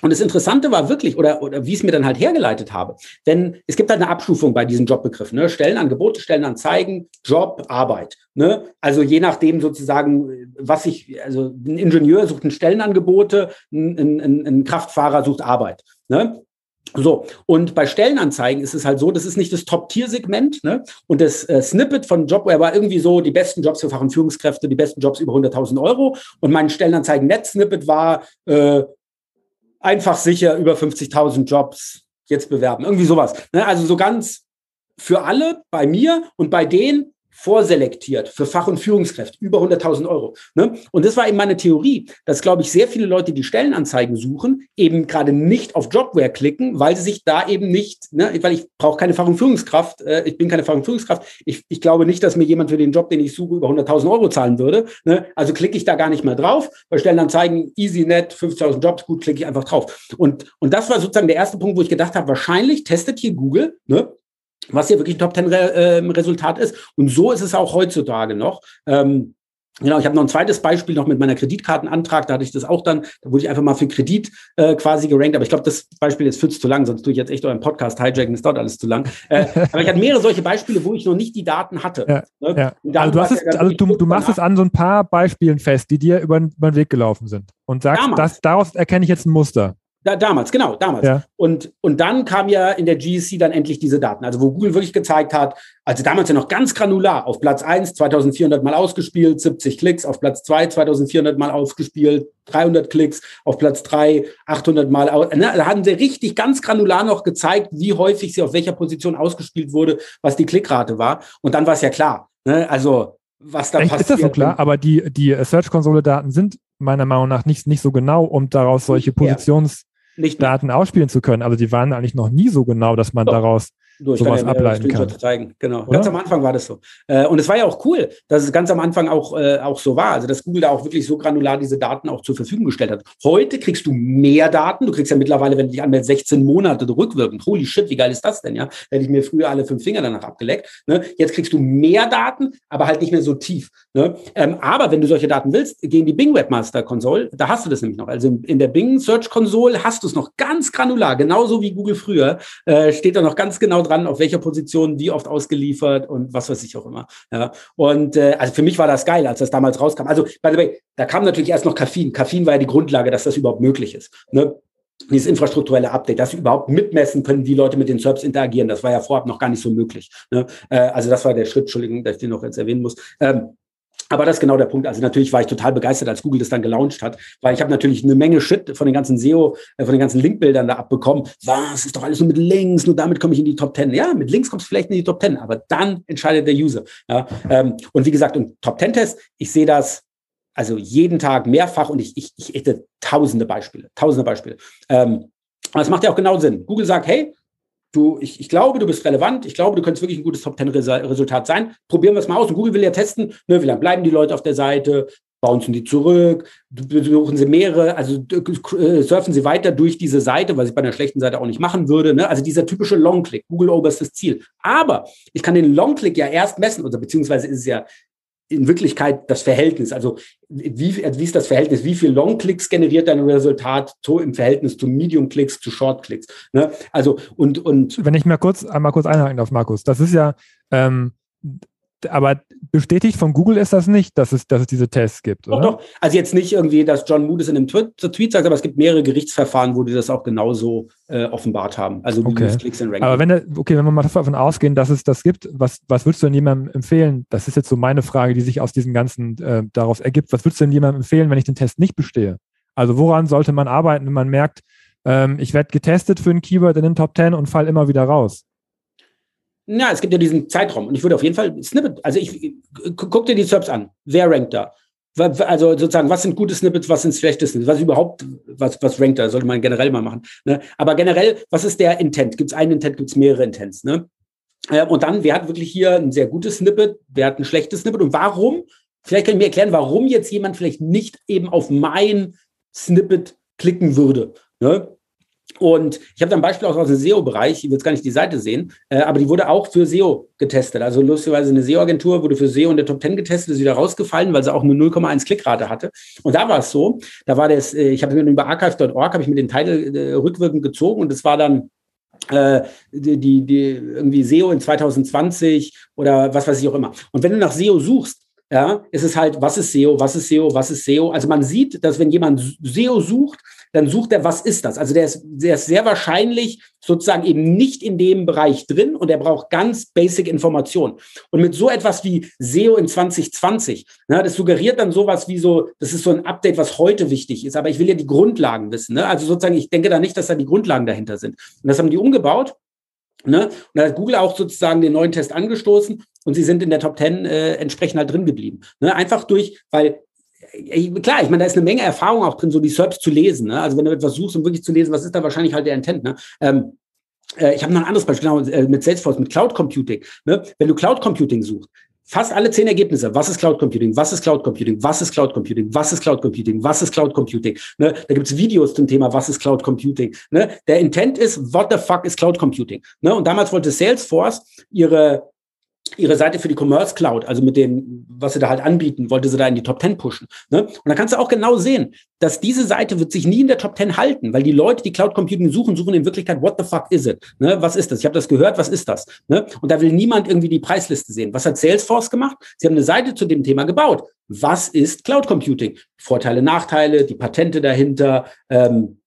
Und das Interessante war wirklich, oder, oder wie ich es mir dann halt hergeleitet habe, denn es gibt halt eine Abstufung bei diesen Jobbegriffen. Ne? Stellenangebote, Stellenanzeigen, Job, Arbeit. Ne? Also je nachdem sozusagen, was ich, also ein Ingenieur sucht ein Stellenangebote, ein, ein, ein Kraftfahrer sucht Arbeit. Ne? So, und bei Stellenanzeigen ist es halt so, das ist nicht das Top-Tier-Segment. Ne? Und das äh, Snippet von Jobware war irgendwie so, die besten Jobs für Fach- und Führungskräfte, die besten Jobs über 100.000 Euro. Und mein Stellenanzeigen-Net-Snippet war äh, einfach sicher über 50.000 Jobs jetzt bewerben. Irgendwie sowas. Ne? Also so ganz für alle bei mir und bei denen, vorselektiert für Fach- und Führungskräfte, über 100.000 Euro. Ne? Und das war eben meine Theorie, dass, glaube ich, sehr viele Leute, die Stellenanzeigen suchen, eben gerade nicht auf Jobware klicken, weil sie sich da eben nicht, ne, weil ich brauche keine Fach- und Führungskraft, äh, ich bin keine Fach- und Führungskraft, ich, ich glaube nicht, dass mir jemand für den Job, den ich suche, über 100.000 Euro zahlen würde. Ne? Also klicke ich da gar nicht mehr drauf. Bei Stellenanzeigen, easy, net, 50.000 Jobs, gut, klicke ich einfach drauf. Und, und das war sozusagen der erste Punkt, wo ich gedacht habe, wahrscheinlich testet hier Google, ne, was hier wirklich ein Top-10-Resultat äh, ist. Und so ist es auch heutzutage noch. Ähm, Genau, ich habe noch ein zweites Beispiel noch mit meiner Kreditkartenantrag. Da hatte ich das auch dann, da wurde ich einfach mal für Kredit äh, quasi gerankt. Aber ich glaube, das Beispiel ist fürs zu lang, sonst tue ich jetzt echt euren Podcast hijacken, ist dort alles zu lang. Äh, aber ich hatte mehrere solche Beispiele, wo ich noch nicht die Daten hatte. Ja, ne? ja. Also, du, hast es, also du, du machst es an so ein paar Beispielen fest, die dir über, über den Weg gelaufen sind. Und sagst, das, daraus erkenne ich jetzt ein Muster. Da, damals, genau, damals. Ja. Und, und dann kam ja in der GSC dann endlich diese Daten, also wo Google wirklich gezeigt hat, also damals ja noch ganz granular, auf Platz 1 2400 Mal ausgespielt, 70 Klicks, auf Platz 2 2400 Mal ausgespielt, 300 Klicks, auf Platz 3 800 Mal, ne, da hatten sie richtig ganz granular noch gezeigt, wie häufig sie auf welcher Position ausgespielt wurde, was die Klickrate war. Und dann war es ja klar, ne? also was da Echt, passiert. Ist das so klar? Aber die, die Search-Konsole-Daten sind meiner Meinung nach nicht, nicht so genau, um daraus solche Positions- nicht Daten ausspielen zu können. Also die waren eigentlich noch nie so genau, dass man Doch. daraus Du, sowas ableiten kann. Zeigen. Genau. Oder? Ganz am Anfang war das so. Äh, und es war ja auch cool, dass es ganz am Anfang auch, äh, auch so war. Also, dass Google da auch wirklich so granular diese Daten auch zur Verfügung gestellt hat. Heute kriegst du mehr Daten. Du kriegst ja mittlerweile, wenn du dich anmeldest, 16 Monate rückwirkend. Holy shit, wie geil ist das denn? Ja, hätte ich mir früher alle fünf Finger danach abgeleckt. Ne? Jetzt kriegst du mehr Daten, aber halt nicht mehr so tief. Ne? Ähm, aber wenn du solche Daten willst, gehen die Bing Webmaster Console, da hast du das nämlich noch. Also in der Bing Search Console hast du es noch ganz granular, genauso wie Google früher, äh, steht da noch ganz genau dran, auf welcher Position wie oft ausgeliefert und was weiß ich auch immer. Ja. Und äh, also für mich war das geil, als das damals rauskam. Also, by the way, da kam natürlich erst noch Kaffein. Kaffein war ja die Grundlage, dass das überhaupt möglich ist. Ne? dieses infrastrukturelle Update, dass sie überhaupt mitmessen können, wie Leute mit den Serbs interagieren. Das war ja vorab noch gar nicht so möglich. Ne? Äh, also das war der Schritt, Entschuldigung, dass ich den noch jetzt erwähnen muss. Ähm, Aber das ist genau der Punkt. Also natürlich war ich total begeistert, als Google das dann gelauncht hat, weil ich habe natürlich eine Menge Shit von den ganzen SEO, äh, von den ganzen Linkbildern da abbekommen. Was ist doch alles nur mit Links, nur damit komme ich in die Top 10. Ja, mit Links kommst du vielleicht in die Top 10, aber dann entscheidet der User. Ja, ähm, und wie gesagt, und Top 10 Test, ich sehe das also jeden Tag mehrfach und ich, ich, ich hätte tausende Beispiele, tausende Beispiele. Ähm, aber es macht ja auch genau Sinn. Google sagt, hey, du, ich, ich glaube, du bist relevant, ich glaube, du könntest wirklich ein gutes Top-10-Resultat sein. Probieren wir es mal aus. Und Google will ja testen, ne, wie lange bleiben die Leute auf der Seite, bouncen die zurück, besuchen sie mehrere, also äh, surfen sie weiter durch diese Seite, was ich bei einer schlechten Seite auch nicht machen würde. Ne? Also dieser typische Long-Click, Google oberstes Ziel. Aber ich kann den Long-Click ja erst messen, oder beziehungsweise ist es ja in Wirklichkeit das Verhältnis. Also wie, wie ist das Verhältnis? Wie viel Long-Clicks generiert dein Resultat so im Verhältnis zu Medium-Clicks, zu Short-Clicks? Ne? Also und, und wenn ich mal kurz einmal kurz einhaken darf, Markus, das ist ja ähm, aber bestätigt von Google ist das nicht, dass es, dass es diese Tests gibt, oder? Doch, doch. Also jetzt nicht irgendwie, dass John Mood es in einem Tweet, Tweet sagt, aber es gibt mehrere Gerichtsverfahren, wo die das auch genauso äh, offenbart haben. Also okay. Klicks and Ranking. Aber wenn, okay, wenn wir mal davon ausgehen, dass es das gibt, was, was würdest du denn jemandem empfehlen? Das ist jetzt so meine Frage, die sich aus diesem ganzen äh, daraus ergibt. Was würdest du denn jemandem empfehlen, wenn ich den Test nicht bestehe? Also woran sollte man arbeiten, wenn man merkt, ähm, ich werde getestet für ein Keyword in den Top 10 und fall immer wieder raus? Ja, es gibt ja diesen Zeitraum und ich würde auf jeden Fall Snippet, also ich guck dir die Subs an. Wer rankt da? Also sozusagen, was sind gute Snippets, was sind schlechte Snippets, was überhaupt, was, was rankt da, sollte man generell mal machen. Ne? Aber generell, was ist der Intent? Gibt es einen Intent, gibt es mehrere Intents? Ne? Äh, und dann, wer hat wirklich hier ein sehr gutes Snippet, wer hat ein schlechtes Snippet und warum? Vielleicht kann ich mir erklären, warum jetzt jemand vielleicht nicht eben auf mein Snippet klicken würde. Ne? Und ich habe da ein Beispiel auch aus dem SEO-Bereich, ich will jetzt gar nicht die Seite sehen, äh, aber die wurde auch für SEO getestet. Also lustigerweise eine SEO-Agentur wurde für SEO in der Top 10 getestet, ist wieder rausgefallen, weil sie auch nur 0,1 Klickrate hatte. Und da war es so, da war das, äh, ich habe mir über archive.org, habe ich mir den Titel äh, rückwirkend gezogen und es war dann äh, die, die, die irgendwie SEO in 2020 oder was weiß ich auch immer. Und wenn du nach SEO suchst, ja, ist es halt, was ist SEO, was ist SEO, was ist SEO. Also man sieht, dass wenn jemand SEO sucht, dann sucht er, was ist das? Also der ist, der ist sehr wahrscheinlich sozusagen eben nicht in dem Bereich drin und er braucht ganz basic Informationen. Und mit so etwas wie SEO in 2020, ne, das suggeriert dann sowas wie so, das ist so ein Update, was heute wichtig ist, aber ich will ja die Grundlagen wissen. Ne? Also sozusagen, ich denke da nicht, dass da die Grundlagen dahinter sind. Und das haben die umgebaut. Ne? Und da hat Google auch sozusagen den neuen Test angestoßen und sie sind in der Top 10 äh, entsprechend halt drin geblieben. Ne? Einfach durch, weil klar, ich meine, da ist eine Menge Erfahrung auch drin, so die SERPs zu lesen. Ne? Also wenn du etwas suchst, um wirklich zu lesen, was ist da wahrscheinlich halt der Intent. Ne? Ähm, äh, ich habe noch ein anderes Beispiel, genau, äh, mit Salesforce, mit Cloud Computing. Ne? Wenn du Cloud Computing suchst, fast alle zehn Ergebnisse. Was ist Cloud Computing? Was ist Cloud Computing? Was ist Cloud Computing? Was ist Cloud Computing? Was ist Cloud Computing? Ne? Da gibt's Videos zum Thema, was ist Cloud Computing? Ne? Der Intent ist, what the fuck ist Cloud Computing? Ne? Und damals wollte Salesforce ihre ihre Seite für die Commerce Cloud, also mit dem, was sie da halt anbieten, wollte sie da in die Top 10 pushen. Ne? Und da kannst du auch genau sehen, dass diese Seite wird sich nie in der Top 10 halten, weil die Leute, die Cloud Computing suchen, suchen in Wirklichkeit, what the fuck is it? Ne? Was ist das? Ich habe das gehört, was ist das? Ne? Und da will niemand irgendwie die Preisliste sehen. Was hat Salesforce gemacht? Sie haben eine Seite zu dem Thema gebaut. Was ist Cloud Computing? Vorteile, Nachteile, die Patente dahinter, ähm,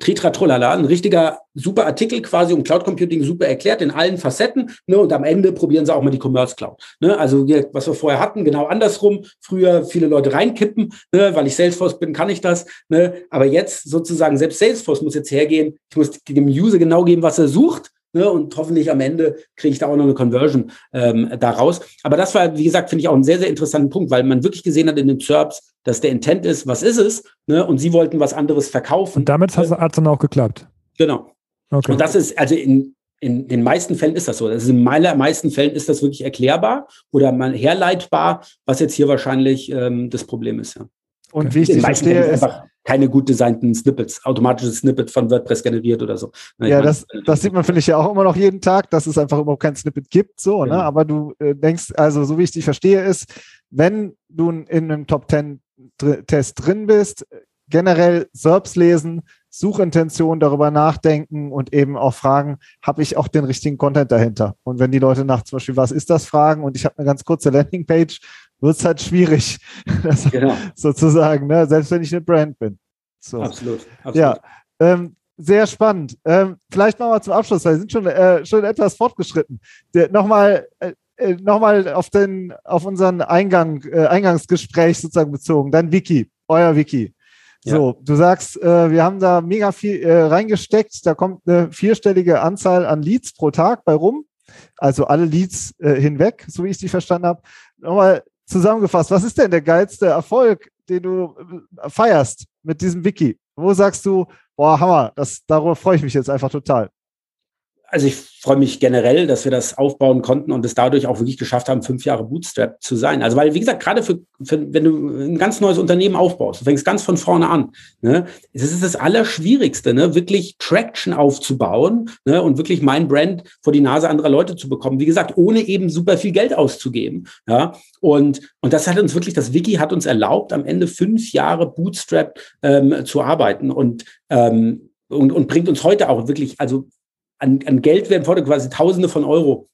Tritratrolala, ein richtiger super Artikel quasi um Cloud Computing super erklärt in allen Facetten. Ne, und am Ende probieren sie auch mal die Commerce Cloud. Ne, also was wir vorher hatten, genau andersrum. Früher viele Leute reinkippen, ne, weil ich Salesforce bin, kann ich das. Ne, aber jetzt sozusagen selbst Salesforce muss jetzt hergehen. Ich muss dem User genau geben, was er sucht. Ne, und hoffentlich am Ende kriege ich da auch noch eine Conversion ähm, daraus. Aber das war, wie gesagt, finde ich auch einen sehr, sehr interessanten Punkt, weil man wirklich gesehen hat in den SERPs, dass der Intent ist, was ist es? Ne, und sie wollten was anderes verkaufen. Und damit hat es dann auch geklappt. Genau. Okay. Und das ist, also in, in den meisten Fällen ist das so. Also in den meisten Fällen ist das wirklich erklärbar oder mal herleitbar, was jetzt hier wahrscheinlich ähm, das Problem ist. Ja. Und wie ich die verstehe, ist einfach keine gut designten Snippets, automatisches Snippet von WordPress generiert oder so. Na, ja, meine, das, das sieht man, finde ich, ja auch immer noch jeden Tag, dass es einfach überhaupt kein Snippet gibt, so, ja. ne? Aber du äh, denkst, also so wie ich dich verstehe, ist, wenn du in einem Top 10 Test drin bist, generell SERPs lesen, Suchintention darüber nachdenken und eben auch fragen, habe ich auch den richtigen Content dahinter? Und wenn die Leute nach zum Beispiel, was ist das, fragen und ich habe eine ganz kurze Landingpage, wird es halt schwierig, genau. sozusagen, ne? selbst wenn ich eine Brand bin. So. Absolut, absolut. Ja, ähm, sehr spannend. Ähm, vielleicht machen wir zum Abschluss, weil wir sind schon, äh, schon etwas fortgeschritten. Nochmal, äh, äh, nochmal auf den, auf unseren Eingang, äh, Eingangsgespräch sozusagen bezogen, dein Wiki, euer Wiki. So, ja. du sagst, äh, wir haben da mega viel äh, reingesteckt, da kommt eine vierstellige Anzahl an Leads pro Tag bei rum, also alle Leads äh, hinweg, so wie ich die verstanden habe. Nochmal zusammengefasst, was ist denn der geilste Erfolg, den du äh, feierst mit diesem Wiki? Wo sagst du, boah, Hammer, das, darüber freue ich mich jetzt einfach total? Also ich freue mich generell, dass wir das aufbauen konnten und es dadurch auch wirklich geschafft haben, fünf Jahre Bootstrap zu sein. Also weil, wie gesagt, gerade für, für wenn du ein ganz neues Unternehmen aufbaust, du fängst ganz von vorne an, ne, es ist das Allerschwierigste, ne, wirklich Traction aufzubauen ne, und wirklich mein Brand vor die Nase anderer Leute zu bekommen. Wie gesagt, ohne eben super viel Geld auszugeben. Ja, und, und das hat uns wirklich, das Wiki hat uns erlaubt, am Ende fünf Jahre Bootstrap ähm, zu arbeiten und ähm, und, und bringt uns heute auch wirklich, also an, an Geld werden heute quasi Tausende von Euro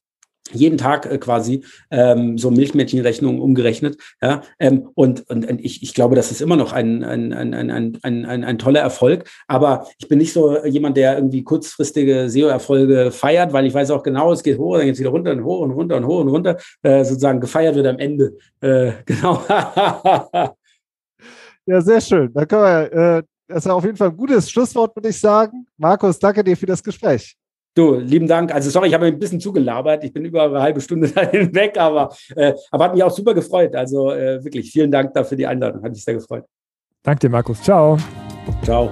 jeden Tag äh, quasi ähm, so Milchmädchenrechnungen umgerechnet. Ja, ähm, und, und, und ich, ich glaube, das ist immer noch ein, ein, ein, ein, ein, ein, ein toller Erfolg. Aber ich bin nicht so jemand, der irgendwie kurzfristige SEO-Erfolge feiert, weil ich weiß auch genau, es geht hoch, dann geht es wieder runter und hoch und runter und hoch und runter. Äh, sozusagen gefeiert wird am Ende. Äh, genau. ja, sehr schön. Da können wir, äh, das ist auf jeden Fall ein gutes Schlusswort, würde ich sagen. Markus, danke dir für das Gespräch. Du, lieben Dank. Also sorry, ich habe ein bisschen zugelabert. Ich bin über eine halbe Stunde dahin weg, aber, äh, aber hat mich auch super gefreut. Also äh, wirklich vielen Dank dafür die Einladung. Hat mich sehr gefreut. Danke dir, Markus. Ciao. Ciao.